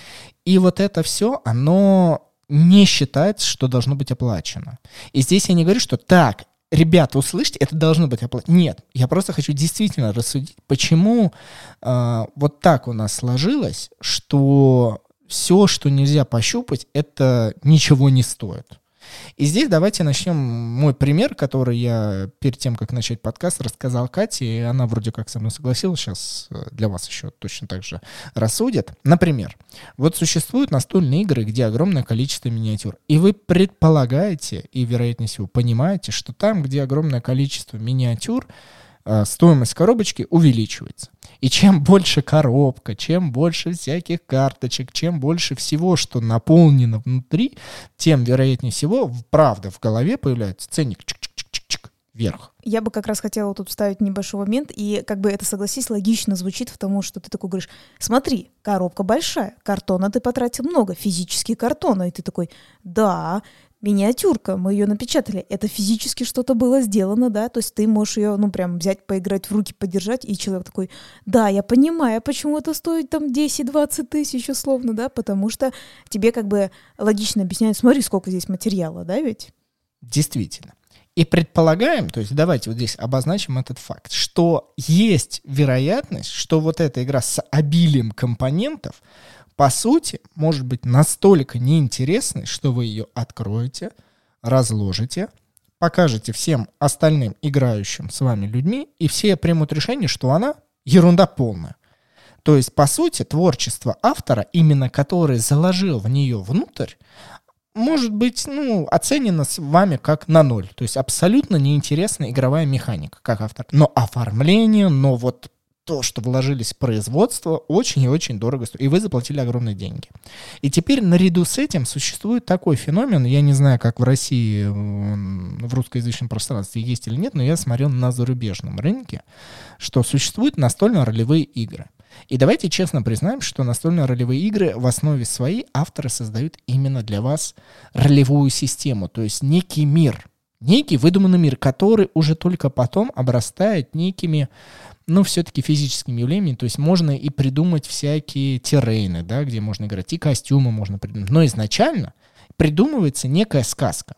И вот это все, оно не считается, что должно быть оплачено. И здесь я не говорю, что так, ребята, услышьте, это должно быть оплачено. Нет, я просто хочу действительно рассудить, почему э, вот так у нас сложилось, что все, что нельзя пощупать, это ничего не стоит. И здесь давайте начнем мой пример, который я перед тем, как начать подкаст, рассказал Кате, и она вроде как со мной согласилась, сейчас э, для вас еще точно так же рассудит. Например, вот существуют настольные игры, где огромное количество миниатюр, и вы предполагаете, и вероятнее всего понимаете, что там, где огромное количество миниатюр, э, стоимость коробочки увеличивается. И чем больше коробка, чем больше всяких карточек, чем больше всего, что наполнено внутри, тем, вероятнее всего, правда, в голове появляется ценник чик-чик-чик-чик вверх. Я бы как раз хотела тут вставить небольшой момент, и как бы это, согласись, логично звучит в тому, что ты такой говоришь, смотри, коробка большая, картона ты потратил много, физически картона, и ты такой, да, миниатюрка, мы ее напечатали. Это физически что-то было сделано, да, то есть ты можешь ее, ну, прям взять, поиграть в руки, подержать, и человек такой, да, я понимаю, почему это стоит там 10-20 тысяч условно, да, потому что тебе как бы логично объясняют, смотри, сколько здесь материала, да, ведь? Действительно. И предполагаем, то есть давайте вот здесь обозначим этот факт, что есть вероятность, что вот эта игра с обилием компонентов по сути, может быть настолько неинтересной, что вы ее откроете, разложите, покажете всем остальным играющим с вами людьми, и все примут решение, что она ерунда полная. То есть, по сути, творчество автора, именно который заложил в нее внутрь, может быть, ну, оценено с вами как на ноль. То есть абсолютно неинтересная игровая механика, как автор. Но оформление, но вот то, что вложились в производство, очень и очень дорого стоит. И вы заплатили огромные деньги. И теперь наряду с этим существует такой феномен, я не знаю, как в России, в русскоязычном пространстве есть или нет, но я смотрел на зарубежном рынке, что существуют настольно-ролевые игры. И давайте честно признаем, что настольные ролевые игры в основе своей авторы создают именно для вас ролевую систему, то есть некий мир, некий выдуманный мир, который уже только потом обрастает некими ну, все-таки физическими явлениями, то есть можно и придумать всякие террейны, да, где можно играть, и костюмы можно придумать. Но изначально придумывается некая сказка.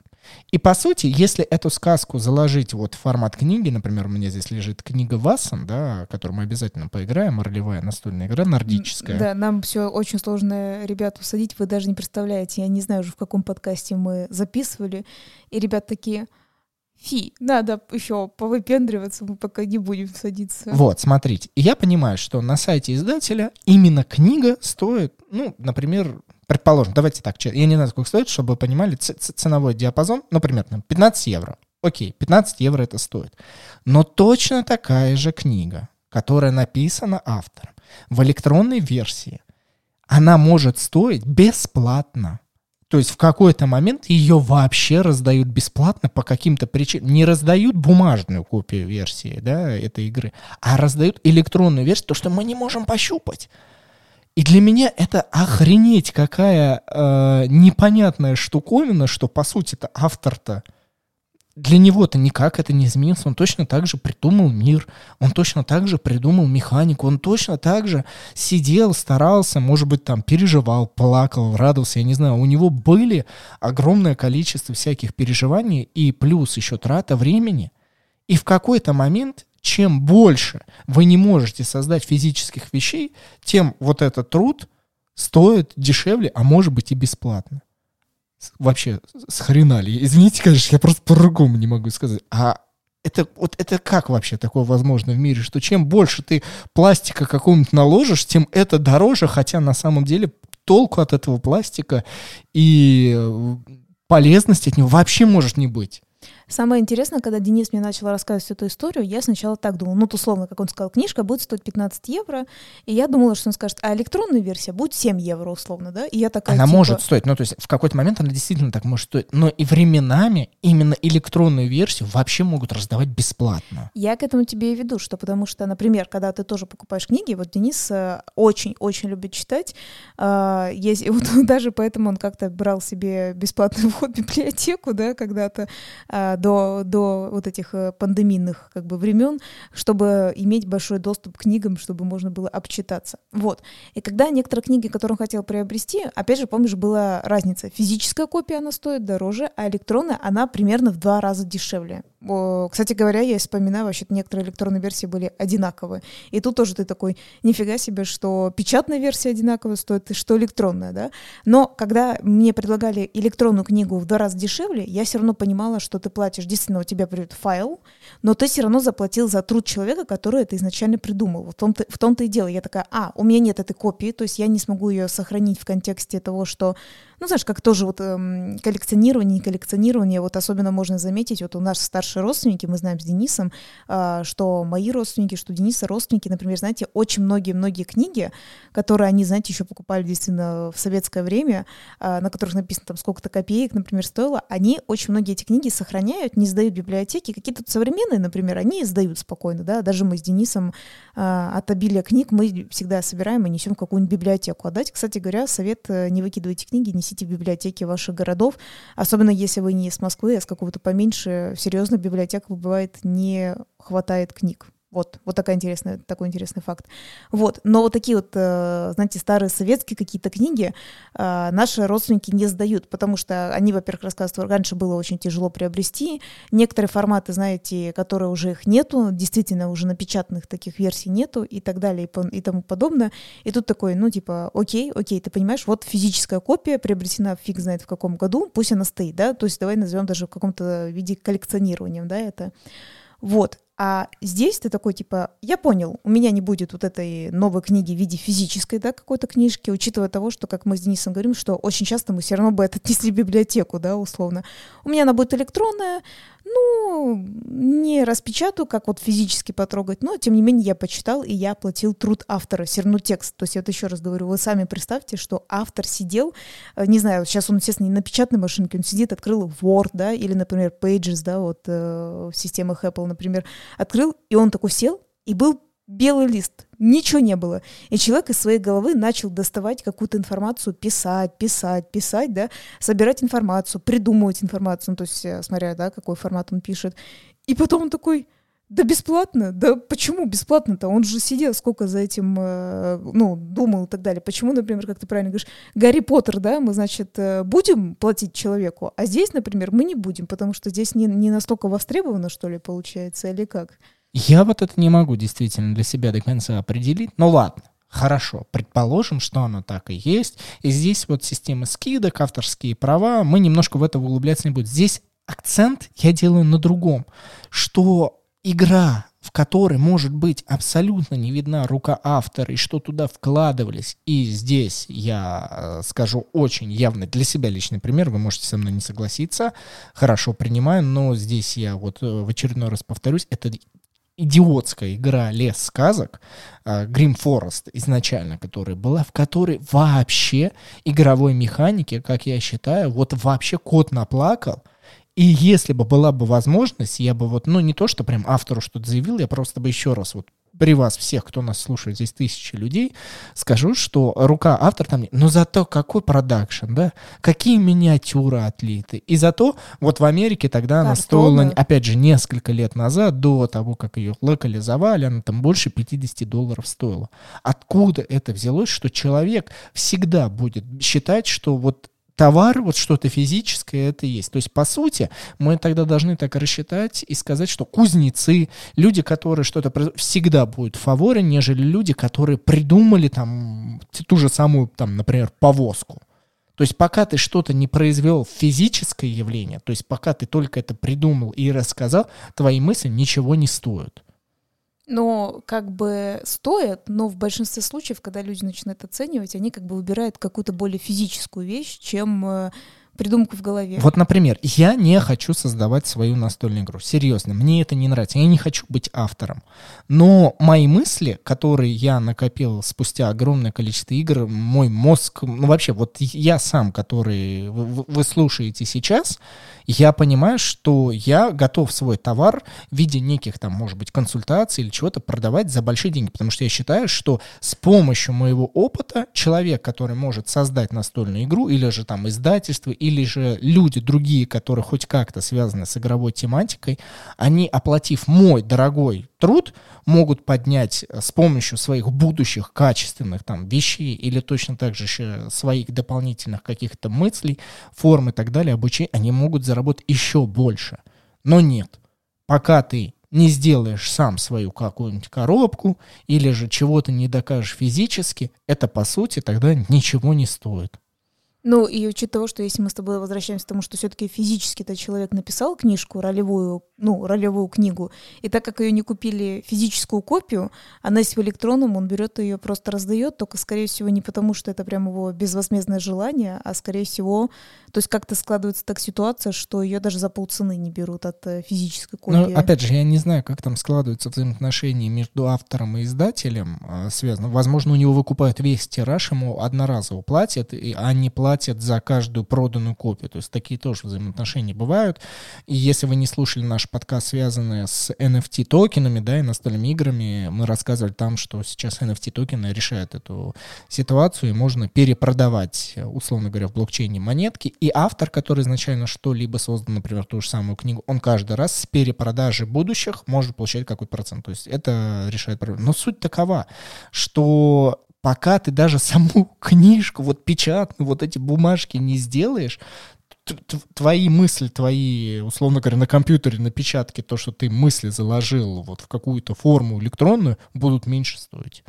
И по сути, если эту сказку заложить вот в формат книги, например, у меня здесь лежит книга Вассан, да, которую мы обязательно поиграем, ролевая настольная игра, нордическая. Да, нам все очень сложно ребят усадить, вы даже не представляете, я не знаю уже в каком подкасте мы записывали, и ребят такие, Фи, надо еще повыпендриваться, мы пока не будем садиться. Вот, смотрите. Я понимаю, что на сайте издателя именно книга стоит, ну, например, предположим, давайте так, я не знаю, сколько стоит, чтобы вы понимали ценовой диапазон, например, 15 евро. Окей, 15 евро это стоит. Но точно такая же книга, которая написана автором в электронной версии, она может стоить бесплатно то есть в какой-то момент ее вообще раздают бесплатно по каким-то причинам. Не раздают бумажную копию версии да, этой игры, а раздают электронную версию, то, что мы не можем пощупать. И для меня это охренеть какая э, непонятная штуковина, что по сути-то автор-то для него-то никак это не изменилось. Он точно так же придумал мир, он точно так же придумал механику, он точно так же сидел, старался, может быть, там переживал, плакал, радовался, я не знаю. У него были огромное количество всяких переживаний и плюс еще трата времени. И в какой-то момент, чем больше вы не можете создать физических вещей, тем вот этот труд стоит дешевле, а может быть и бесплатно вообще схренали. Извините, конечно, я просто по-другому не могу сказать. А это, вот это как вообще такое возможно в мире, что чем больше ты пластика какого-нибудь наложишь, тем это дороже, хотя на самом деле толку от этого пластика и э, полезности от него вообще может не быть. Самое интересное, когда Денис мне начал рассказывать эту историю, я сначала так думала, ну, условно, как он сказал, книжка будет стоить 15 евро, и я думала, что он скажет, а электронная версия будет 7 евро, условно, да, и я такая, Она типа... может стоить, ну, то есть в какой-то момент она действительно так может стоить, но и временами именно электронную версию вообще могут раздавать бесплатно. Я к этому тебе и веду, что потому что, например, когда ты тоже покупаешь книги, вот Денис очень-очень э, любит читать, э, есть, вот даже поэтому он как-то брал себе бесплатный вход в библиотеку, да, когда-то, э, до, до вот этих э, пандемийных как бы времен, чтобы иметь большой доступ к книгам, чтобы можно было обчитаться. Вот. И когда некоторые книги, которые он хотел приобрести, опять же, помнишь, была разница. Физическая копия, она стоит дороже, а электронная, она примерно в два раза дешевле. Кстати говоря, я вспоминаю, вообще некоторые электронные версии были одинаковые. И тут тоже ты такой, нифига себе, что печатная версия одинаковая стоит, что электронная, да? Но когда мне предлагали электронную книгу в два раза дешевле, я все равно понимала, что ты платишь, действительно, у тебя придет файл, но ты все равно заплатил за труд человека, который это изначально придумал. В том-то, в том-то и дело. Я такая, а, у меня нет этой копии, то есть я не смогу ее сохранить в контексте того, что ну, знаешь, как тоже вот эм, коллекционирование, не коллекционирование, вот особенно можно заметить, вот у нас старшие родственники, мы знаем с Денисом, э, что мои родственники, что Дениса родственники, например, знаете, очень многие-многие книги, которые они, знаете, еще покупали действительно в советское время, э, на которых написано там сколько-то копеек, например, стоило, они очень многие эти книги сохраняют, не сдают библиотеки, какие-то современные, например, они сдают спокойно, да, даже мы с Денисом э, от обилия книг мы всегда собираем и несем какую-нибудь библиотеку отдать. Кстати говоря, совет э, не выкидывайте книги, не несите в библиотеки ваших городов, особенно если вы не из Москвы, а с какого-то поменьше, в серьезных библиотеках бывает не хватает книг. Вот, вот такая интересная, такой интересный факт. Вот, но вот такие вот, э, знаете, старые советские какие-то книги э, наши родственники не сдают, потому что они, во-первых, рассказывают, раньше было очень тяжело приобрести. Некоторые форматы, знаете, которые уже их нету, действительно уже напечатанных таких версий нету и так далее и, и тому подобное. И тут такой, ну, типа, окей, окей, ты понимаешь, вот физическая копия приобретена фиг знает в каком году, пусть она стоит, да, то есть давай назовем даже в каком-то виде коллекционированием, да, это. Вот. А здесь ты такой, типа, я понял, у меня не будет вот этой новой книги в виде физической, да, какой-то книжки, учитывая того, что, как мы с Денисом говорим, что очень часто мы все равно бы это отнесли в библиотеку, да, условно. У меня она будет электронная, ну, не распечатаю, как вот физически потрогать, но, тем не менее, я почитал, и я оплатил труд автора, все равно текст. То есть, я вот еще раз говорю, вы сами представьте, что автор сидел, э, не знаю, сейчас он, естественно, не на печатной машинке, он сидит, открыл Word, да, или, например, Pages, да, вот э, в системах Apple, например, открыл, и он такой сел, и был белый лист, ничего не было. И человек из своей головы начал доставать какую-то информацию, писать, писать, писать, да, собирать информацию, придумывать информацию, ну, то есть, э, смотря, да, какой формат он пишет. И потом он такой, да бесплатно, да почему бесплатно-то? Он же сидел сколько за этим, э, ну, думал и так далее. Почему, например, как ты правильно говоришь, Гарри Поттер, да, мы, значит, э, будем платить человеку, а здесь, например, мы не будем, потому что здесь не, не настолько востребовано, что ли, получается, или как? Я вот это не могу действительно для себя до конца определить. Ну ладно, Хорошо, предположим, что оно так и есть. И здесь вот система скидок, авторские права, мы немножко в это углубляться не будем. Здесь акцент я делаю на другом, что игра, в которой может быть абсолютно не видна рука автора и что туда вкладывались, и здесь я э, скажу очень явно для себя личный пример, вы можете со мной не согласиться, хорошо принимаю, но здесь я вот э, в очередной раз повторюсь, это идиотская игра «Лес сказок», Грим uh, Форест изначально, которая была, в которой вообще игровой механики, как я считаю, вот вообще кот наплакал, и если бы была бы возможность, я бы вот, ну не то, что прям автору что-то заявил, я просто бы еще раз вот при вас всех, кто нас слушает, здесь тысячи людей, скажу, что рука автора там нет. Но зато какой продакшн, да? Какие миниатюры отлиты. И зато вот в Америке тогда она стоила, опять же, несколько лет назад, до того, как ее локализовали, она там больше 50 долларов стоила. Откуда это взялось, что человек всегда будет считать, что вот товар, вот что-то физическое, это есть. То есть, по сути, мы тогда должны так рассчитать и сказать, что кузнецы, люди, которые что-то всегда будут в фаворе, нежели люди, которые придумали там ту же самую, там, например, повозку. То есть пока ты что-то не произвел физическое явление, то есть пока ты только это придумал и рассказал, твои мысли ничего не стоят но как бы стоят, но в большинстве случаев, когда люди начинают оценивать, они как бы выбирают какую-то более физическую вещь, чем э, придумку в голове. Вот, например, я не хочу создавать свою настольную игру. Серьезно, мне это не нравится. Я не хочу быть автором. Но мои мысли, которые я накопил спустя огромное количество игр, мой мозг, ну вообще, вот я сам, который вы, вы слушаете сейчас, я понимаю, что я готов свой товар в виде неких там, может быть, консультаций или чего-то продавать за большие деньги, потому что я считаю, что с помощью моего опыта человек, который может создать настольную игру или же там издательство, или же люди другие, которые хоть как-то связаны с игровой тематикой, они, оплатив мой дорогой труд, могут поднять э, с помощью своих будущих качественных там вещей или точно так же своих дополнительных каких-то мыслей, форм и так далее, обучения, они могут заработать еще больше. Но нет, пока ты не сделаешь сам свою какую-нибудь коробку или же чего-то не докажешь физически, это по сути тогда ничего не стоит. Ну, и учитывая что если мы с тобой возвращаемся к тому, что все-таки физически этот человек написал книжку, ролевую, ну, ролевую книгу, и так как ее не купили физическую копию, она есть в электронном, он берет ее просто раздает, только, скорее всего, не потому, что это прям его безвозмездное желание, а, скорее всего, то есть как-то складывается так ситуация, что ее даже за полцены не берут от э, физической ну, копии. Ну, опять же, я не знаю, как там складываются взаимоотношения между автором и издателем э, связано. Возможно, у него выкупают весь тираж, ему одноразово платят, а не платят платят за каждую проданную копию. То есть такие тоже взаимоотношения бывают. И если вы не слушали наш подкаст, связанный с NFT токенами, да, и настольными играми, мы рассказывали там, что сейчас NFT токены решают эту ситуацию, и можно перепродавать, условно говоря, в блокчейне монетки. И автор, который изначально что-либо создал, например, ту же самую книгу, он каждый раз с перепродажи будущих может получать какой-то процент. То есть это решает проблему. Но суть такова, что пока ты даже саму книжку, вот печатную, вот эти бумажки не сделаешь, твои мысли, твои, условно говоря, на компьютере, на печатке, то, что ты мысли заложил вот в какую-то форму электронную, будут меньше стоить.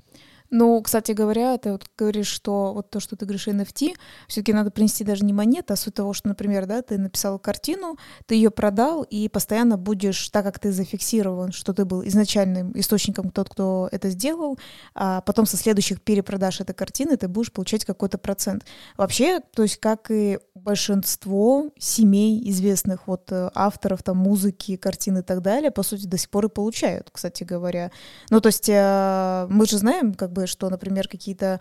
Ну, кстати говоря, ты вот говоришь, что вот то, что ты говоришь NFT, все-таки надо принести даже не монеты, а суть того, что, например, да, ты написал картину, ты ее продал, и постоянно будешь, так как ты зафиксирован, что ты был изначальным источником тот, кто это сделал, а потом со следующих перепродаж этой картины ты будешь получать какой-то процент. Вообще, то есть как и большинство семей известных вот э, авторов там музыки, картин и так далее, по сути, до сих пор и получают, кстати говоря. Ну, то есть э, мы же знаем, как бы, что, например, какие-то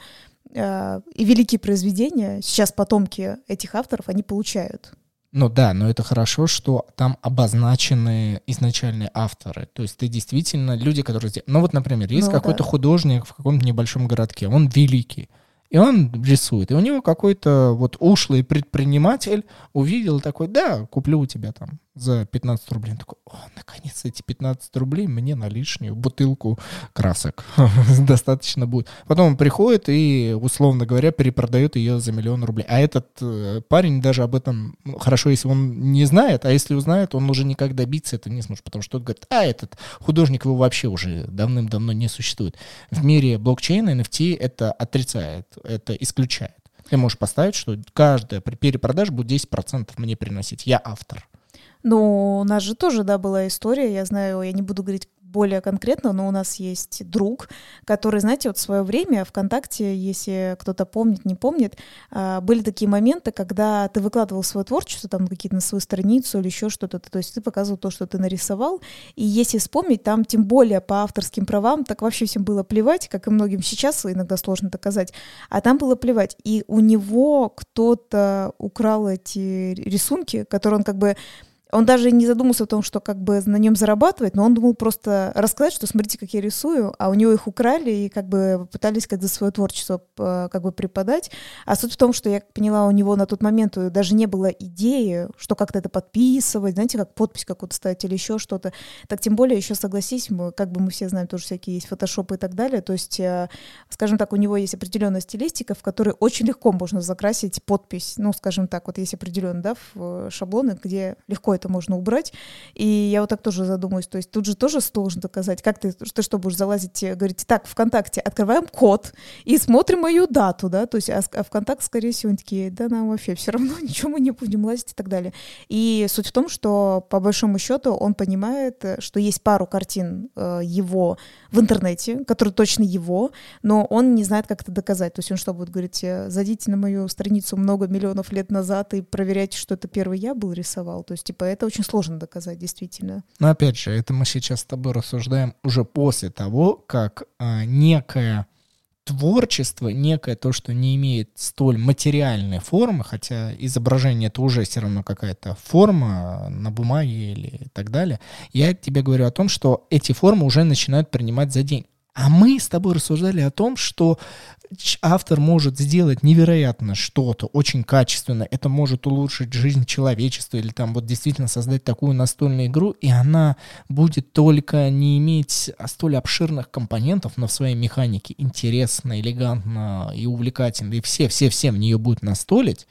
э, великие произведения, сейчас потомки этих авторов, они получают. Ну да, но это хорошо, что там обозначены изначальные авторы. То есть ты действительно люди, которые... Ну вот, например, есть ну, какой-то да. художник в каком-то небольшом городке, он великий. И он рисует. И у него какой-то вот ушлый предприниматель увидел такой, да, куплю у тебя там за 15 рублей. Он такой, о, наконец эти 15 рублей мне на лишнюю бутылку красок достаточно будет. Потом он приходит и, условно говоря, перепродает ее за миллион рублей. А этот э, парень даже об этом, ну, хорошо, если он не знает, а если узнает, он уже никак добиться это не сможет, потому что он говорит, а этот художник его вообще уже давным-давно не существует. В мире блокчейна NFT это отрицает, это исключает. Ты можешь поставить, что каждая перепродажа будет 10% мне приносить. Я автор. Ну, у нас же тоже, да, была история, я знаю, я не буду говорить более конкретно, но у нас есть друг, который, знаете, вот в свое время ВКонтакте, если кто-то помнит, не помнит, а, были такие моменты, когда ты выкладывал свое творчество там какие-то на свою страницу или еще что-то, то есть ты показывал то, что ты нарисовал, и если вспомнить, там тем более по авторским правам, так вообще всем было плевать, как и многим сейчас иногда сложно доказать, а там было плевать, и у него кто-то украл эти рисунки, которые он как бы он даже не задумался о том, что как бы на нем зарабатывать, но он думал просто рассказать, что смотрите, как я рисую, а у него их украли и как бы пытались как за свое творчество э, как бы преподать. А суть в том, что я поняла, у него на тот момент даже не было идеи, что как-то это подписывать, знаете, как подпись какую-то ставить или еще что-то. Так тем более еще согласись, мы, как бы мы все знаем, тоже всякие есть фотошопы и так далее. То есть, э, скажем так, у него есть определенная стилистика, в которой очень легко можно закрасить подпись. Ну, скажем так, вот есть определенные да, э, шаблоны, где легко это можно убрать. И я вот так тоже задумаюсь. То есть тут же тоже сложно доказать. Как ты, ты что, будешь залазить, э, говорить, так, ВКонтакте, открываем код и смотрим мою дату, да, то есть, а, а ВКонтакт, скорее всего, они такие, да, нам вообще все равно ничего мы не будем лазить и так далее. И суть в том, что по большому счету он понимает, э, что есть пару картин э, его в интернете, которые точно его, но он не знает, как это доказать. То есть он что будет говорить, э, зайдите на мою страницу много миллионов лет назад и проверяйте, что это первый я был рисовал. То есть, типа, это очень сложно доказать, действительно. Но опять же, это мы сейчас с тобой рассуждаем уже после того, как а, некое творчество, некое то, что не имеет столь материальной формы, хотя изображение это уже все равно какая-то форма на бумаге или так далее, я тебе говорю о том, что эти формы уже начинают принимать за день. А мы с тобой рассуждали о том, что автор может сделать невероятно что-то очень качественно, это может улучшить жизнь человечества или там вот действительно создать такую настольную игру, и она будет только не иметь столь обширных компонентов, но в своей механике интересно, элегантно и увлекательно, и все-все-все в нее будут настолить,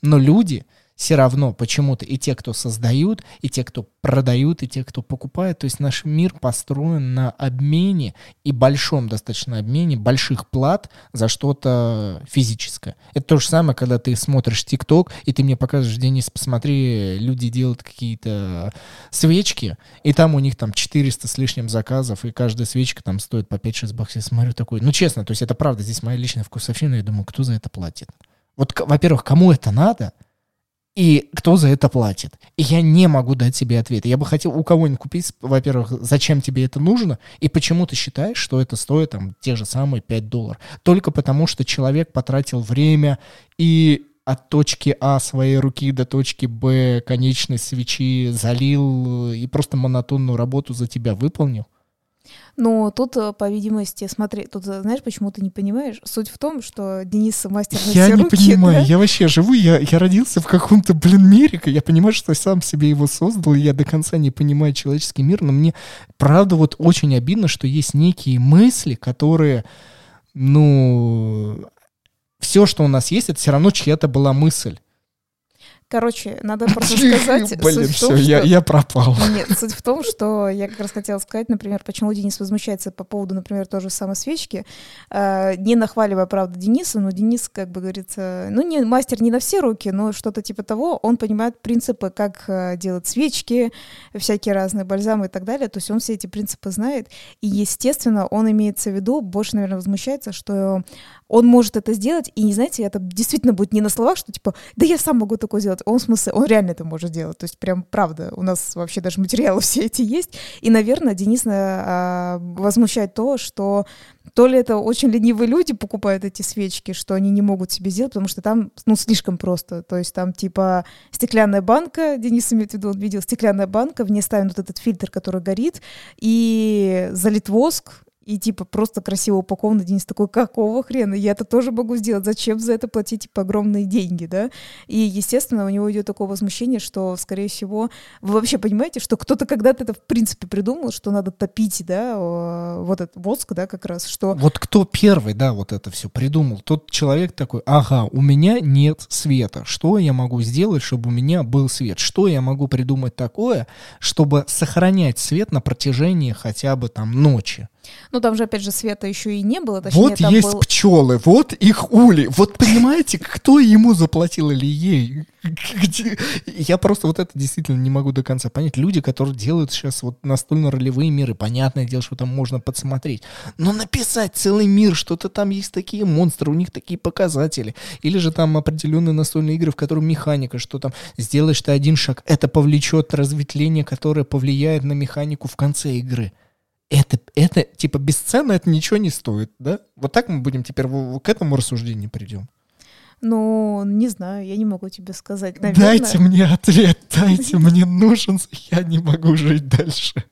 но люди — все равно почему-то и те, кто создают, и те, кто продают, и те, кто покупает. То есть наш мир построен на обмене и большом достаточно обмене больших плат за что-то физическое. Это то же самое, когда ты смотришь ТикТок, и ты мне показываешь, Денис, посмотри, люди делают какие-то свечки, и там у них там 400 с лишним заказов, и каждая свечка там стоит по 5-6 баксов. Я смотрю такой, ну честно, то есть это правда, здесь моя личная вкусовщина, я думаю, кто за это платит? Вот, во-первых, кому это надо? И кто за это платит? И я не могу дать себе ответ. Я бы хотел у кого-нибудь купить, во-первых, зачем тебе это нужно, и почему ты считаешь, что это стоит там те же самые 5 долларов. Только потому, что человек потратил время и от точки А своей руки до точки Б конечность свечи залил и просто монотонную работу за тебя выполнил. Но тут, э, по видимости, смотри, тут, э, знаешь, почему ты не понимаешь? Суть в том, что Денис мастер на Я все не руки, понимаю, да? я вообще живу, я, я родился в каком-то, блин, мире, я понимаю, что сам себе его создал, и я до конца не понимаю человеческий мир, но мне, правда, вот очень обидно, что есть некие мысли, которые, ну, все, что у нас есть, это все равно чья-то была мысль. Короче, надо просто сказать... Блин, все, я, я пропал. Нет, суть в том, что я как раз хотела сказать, например, почему Денис возмущается по поводу, например, той же самой свечки. Э, не нахваливая, правда, Дениса, но Денис, как бы говорится, ну, не мастер не на все руки, но что-то типа того. Он понимает принципы, как э, делать свечки, всякие разные бальзамы и так далее. То есть он все эти принципы знает. И, естественно, он имеется в виду, больше, наверное, возмущается, что он может это сделать, и, знаете, это действительно будет не на словах, что типа, да я сам могу такое сделать. Он в смысле, он реально это может делать. То есть прям правда, у нас вообще даже материалы все эти есть. И, наверное, Денис а, возмущает то, что то ли это очень ленивые люди покупают эти свечки, что они не могут себе сделать, потому что там, ну, слишком просто. То есть там типа стеклянная банка, Денис имеет в виду, он видел стеклянная банка, в ней ставят вот этот фильтр, который горит, и залит воск, и типа просто красиво упакован. Денис такой, какого хрена? Я это тоже могу сделать. Зачем за это платить типа огромные деньги, да? И, естественно, у него идет такое возмущение, что, скорее всего, вы вообще понимаете, что кто-то когда-то это в принципе придумал, что надо топить, да, вот этот воск, да, как раз, что... Вот кто первый, да, вот это все придумал? Тот человек такой, ага, у меня нет света. Что я могу сделать, чтобы у меня был свет? Что я могу придумать такое, чтобы сохранять свет на протяжении хотя бы там ночи? Ну, там же, опять же, света еще и не было. Точнее, вот есть был... пчелы, вот их ули. Вот понимаете, кто ему заплатил или ей? Я просто вот это действительно не могу до конца понять. Люди, которые делают сейчас вот настольно-ролевые миры, понятное дело, что там можно подсмотреть. Но написать целый мир, что-то там есть такие монстры, у них такие показатели. Или же там определенные настольные игры, в которых механика, что там сделаешь ты один шаг, это повлечет разветвление, которое повлияет на механику в конце игры это, это, типа, бесценно это ничего не стоит, да? Вот так мы будем теперь к этому рассуждению придем. Ну, не знаю, я не могу тебе сказать. Наверное... Дайте мне ответ, дайте, мне нужен, я не могу жить дальше.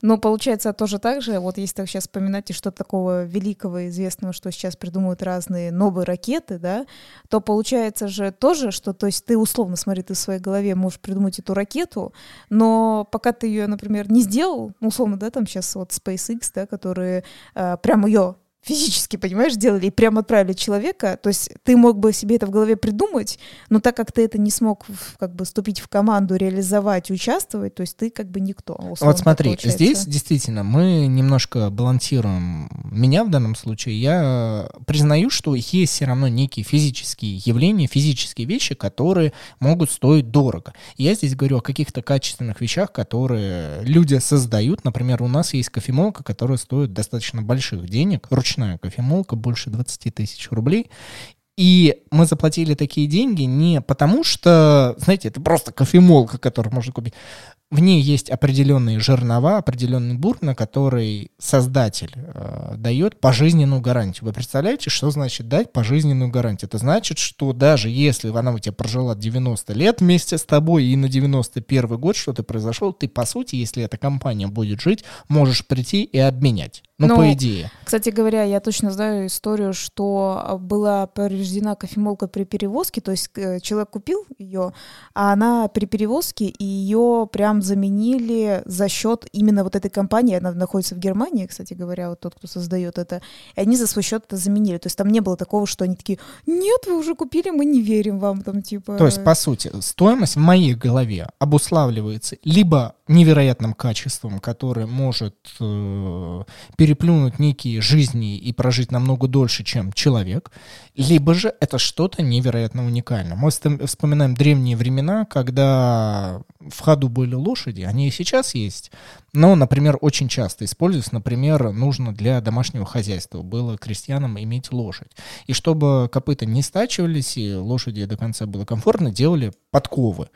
Но получается тоже так же, вот если так сейчас вспоминать что такого великого, известного, что сейчас придумывают разные новые ракеты, да, то получается же тоже, что, то есть ты условно, смотри, ты в своей голове можешь придумать эту ракету, но пока ты ее, например, не сделал, условно, да, там сейчас вот SpaceX, да, которые э, прям ее физически, понимаешь, сделали и прямо отправили человека, то есть ты мог бы себе это в голове придумать, но так как ты это не смог как бы вступить в команду, реализовать, участвовать, то есть ты как бы никто. Вот смотри, здесь действительно мы немножко балансируем. Меня в данном случае, я признаю, что есть все равно некие физические явления, физические вещи, которые могут стоить дорого. Я здесь говорю о каких-то качественных вещах, которые люди создают. Например, у нас есть кофемолка, которая стоит достаточно больших денег, ручная кофемолка, больше 20 тысяч рублей. И мы заплатили такие деньги не потому, что, знаете, это просто кофемолка, которую можно купить. В ней есть определенные жернова, определенный бур, на который создатель э, дает пожизненную гарантию. Вы представляете, что значит дать пожизненную гарантию? Это значит, что даже если она у тебя прожила 90 лет вместе с тобой, и на 91 год что-то произошло, ты, по сути, если эта компания будет жить, можешь прийти и обменять. Ну, Но, по идее. Кстати говоря, я точно знаю историю, что а, была повреждена кофемолка при перевозке, то есть э, человек купил ее, а она при перевозке, и ее прям заменили за счет именно вот этой компании, она находится в Германии, кстати говоря, вот тот, кто создает это, и они за свой счет это заменили. То есть там не было такого, что они такие, нет, вы уже купили, мы не верим вам, там типа... То есть, по сути, стоимость в моей голове обуславливается либо невероятным качеством, которое может э, переплюнуть некие жизни и прожить намного дольше, чем человек, либо же это что-то невероятно уникальное. Мы вспоминаем древние времена, когда в ходу были лошади, они и сейчас есть, но, например, очень часто используются, например, нужно для домашнего хозяйства было крестьянам иметь лошадь. И чтобы копыта не стачивались и лошади до конца было комфортно, делали подковы.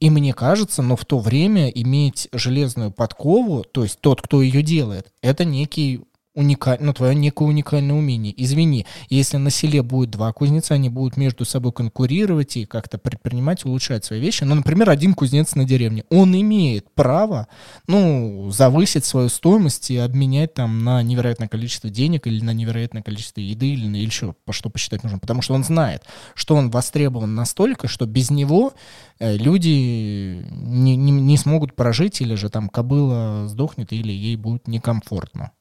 И мне кажется, но в то время иметь железную подкову, то есть тот, кто ее делает, это некий уникальное, ну, твое некое уникальное умение. Извини, если на селе будет два кузнеца, они будут между собой конкурировать и как-то предпринимать, улучшать свои вещи. Ну, например, один кузнец на деревне, он имеет право, ну, завысить свою стоимость и обменять там на невероятное количество денег или на невероятное количество еды или, или еще по что посчитать нужно, потому что он знает, что он востребован настолько, что без него э, люди не, не, не смогут прожить или же там кобыла сдохнет или ей будет некомфортно.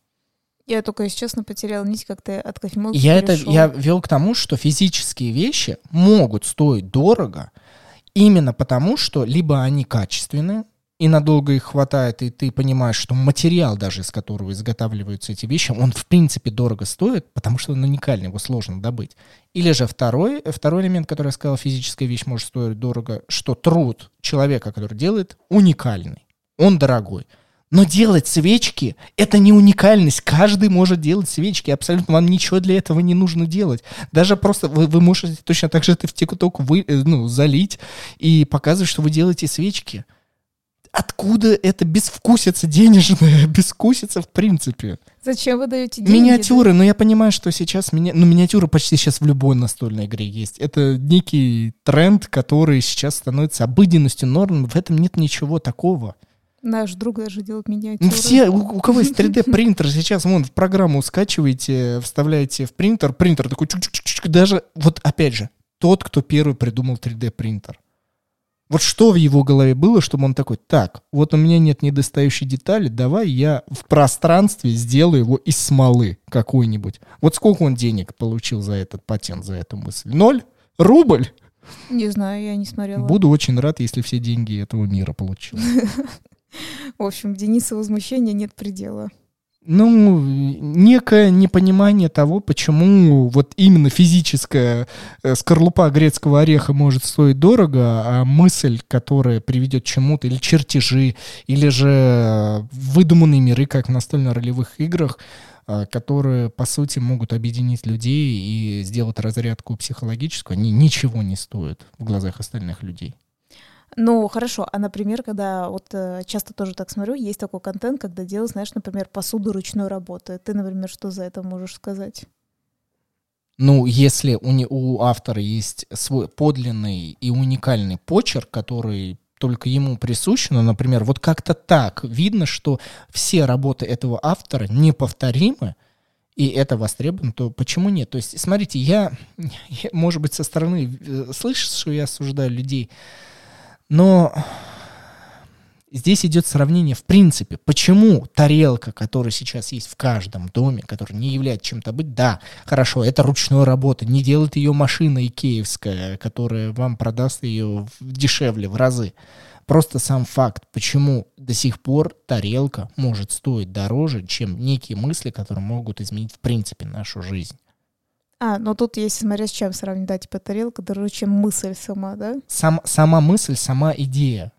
Я только, если честно, потерял нить, как то от кофемолки Я это я вел к тому, что физические вещи могут стоить дорого, Именно потому, что либо они качественные, и надолго их хватает, и ты понимаешь, что материал даже, из которого изготавливаются эти вещи, он в принципе дорого стоит, потому что он уникальный, его сложно добыть. Или же второй, второй элемент, который я сказал, физическая вещь может стоить дорого, что труд человека, который делает, уникальный, он дорогой. Но делать свечки — это не уникальность. Каждый может делать свечки. Абсолютно вам ничего для этого не нужно делать. Даже просто вы, вы можете точно так же это в ТикТок вы, э, ну, залить и показывать, что вы делаете свечки. Откуда это безвкусица денежная, безвкусица в принципе? Зачем вы даете деньги? Миниатюры, но я понимаю, что сейчас мини... ну, миниатюры почти сейчас в любой настольной игре есть. Это некий тренд, который сейчас становится обыденностью, нормой. В этом нет ничего такого. Наш друг даже делает миниатюры. Ну, все, у, у кого есть 3D принтер, сейчас вон в программу скачиваете, вставляете в принтер, принтер такой чук-чук-чук, даже, вот опять же, тот, кто первый придумал 3D принтер. Вот что в его голове было, чтобы он такой, так, вот у меня нет недостающей детали, давай я в пространстве сделаю его из смолы какой-нибудь. Вот сколько он денег получил за этот патент, за эту мысль? Ноль? Рубль? Не знаю, я не смотрела. Буду очень рад, если все деньги этого мира получил. В общем, Дениса возмущения нет предела ну, некое непонимание того, почему вот именно физическая э, скорлупа грецкого ореха может стоить дорого, а мысль, которая приведет к чему-то, или чертежи, или же выдуманные миры, как в настольно-ролевых играх, э, которые, по сути, могут объединить людей и сделать разрядку психологическую, они ничего не стоят в глазах остальных людей. Ну, хорошо. А, например, когда вот э, часто тоже так смотрю, есть такой контент, когда делают, знаешь, например, посуду ручной работы. Ты, например, что за это можешь сказать? Ну, если у, не, у автора есть свой подлинный и уникальный почерк, который только ему присущ, ну, например, вот как-то так видно, что все работы этого автора неповторимы, и это востребовано, то почему нет? То есть, смотрите, я, я может быть, со стороны э, слышишь, что я осуждаю людей, но здесь идет сравнение в принципе. Почему тарелка, которая сейчас есть в каждом доме, которая не является чем-то быть, да, хорошо, это ручная работа, не делает ее машина икеевская, которая вам продаст ее дешевле в разы. Просто сам факт, почему до сих пор тарелка может стоить дороже, чем некие мысли, которые могут изменить в принципе нашу жизнь. А, но тут если смотря с чем сравнить, да, типа тарелка дороже, чем мысль сама, да? Сам, сама мысль, сама идея.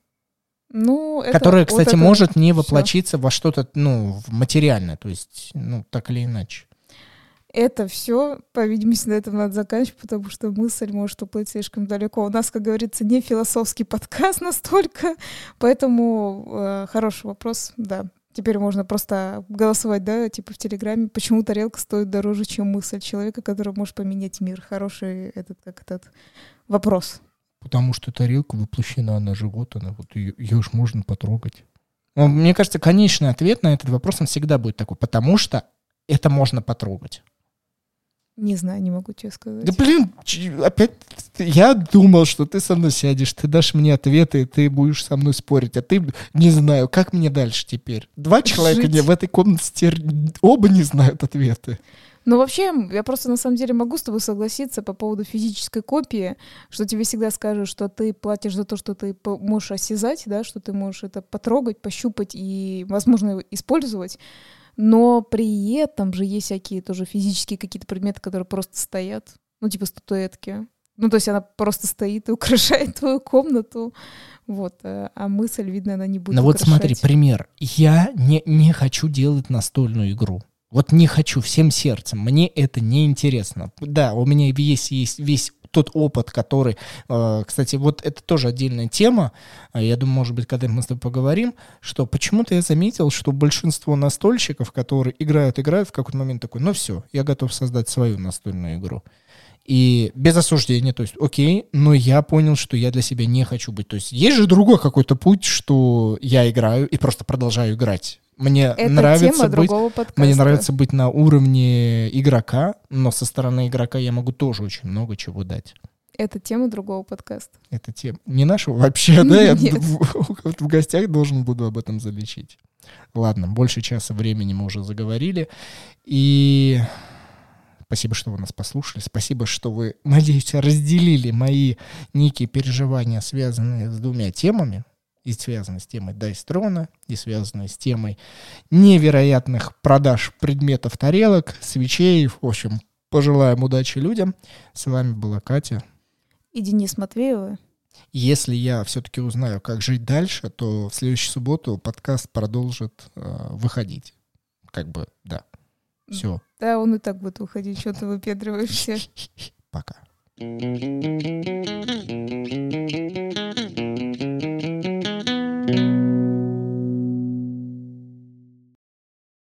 Ну, это, которая, кстати, вот это может не всё. воплотиться во что-то, ну, материальное, то есть, ну, так или иначе. Это все, по видимости, на этом надо заканчивать, потому что мысль может уплыть слишком далеко. У нас, как говорится, не философский подкаст настолько, поэтому э, хороший вопрос, да. Теперь можно просто голосовать, да, типа в Телеграме, почему тарелка стоит дороже, чем мысль человека, который может поменять мир. Хороший этот, как этот вопрос. Потому что тарелка воплощена на живот, она вот ее, ее ж можно потрогать. Ну, Мне кажется, конечный ответ на этот вопрос, он всегда будет такой, потому что это можно потрогать. Не знаю, не могу тебе сказать. Да блин, опять я думал, что ты со мной сядешь, ты дашь мне ответы, ты будешь со мной спорить, а ты не знаю, как мне дальше теперь. Два человека Жить. в этой комнате теперь оба не знают ответы. Ну, вообще, я просто на самом деле могу с тобой согласиться по поводу физической копии, что тебе всегда скажут, что ты платишь за то, что ты можешь осязать, да, что ты можешь это потрогать, пощупать и, возможно, использовать. Но при этом же есть всякие тоже физические какие-то предметы, которые просто стоят, ну, типа статуэтки. Ну, то есть она просто стоит и украшает твою комнату. Вот. э, А мысль, видно, она не будет Ну вот смотри, пример. Я не, не хочу делать настольную игру. Вот не хочу всем сердцем. Мне это не интересно. Да, у меня есть, есть весь тот опыт, который, э, кстати, вот это тоже отдельная тема. А Я думаю, может быть, когда мы с тобой поговорим, что почему-то я заметил, что большинство настольщиков, которые играют, играют, в какой-то момент такой, ну все, я готов создать свою настольную игру. И без осуждения, то есть, окей, но я понял, что я для себя не хочу быть. То есть, есть же другой какой-то путь, что я играю и просто продолжаю играть. Мне Это нравится быть мне нравится быть на уровне игрока, но со стороны игрока я могу тоже очень много чего дать. Это тема другого подкаста. Это тема не нашего вообще, да? Я в гостях должен буду об этом залечить. Ладно, больше часа времени мы уже заговорили. И Спасибо, что вы нас послушали. Спасибо, что вы, надеюсь, разделили мои некие переживания, связанные с двумя темами. И связанные с темой Дайстрона, и связанные с темой невероятных продаж предметов тарелок, свечей. В общем, пожелаем удачи людям. С вами была Катя. И Денис Матвеева. Если я все-таки узнаю, как жить дальше, то в следующую субботу подкаст продолжит э, выходить. Как бы, да. Все. Да, он и так будет выходить, что ты выпендриваешься. Пока.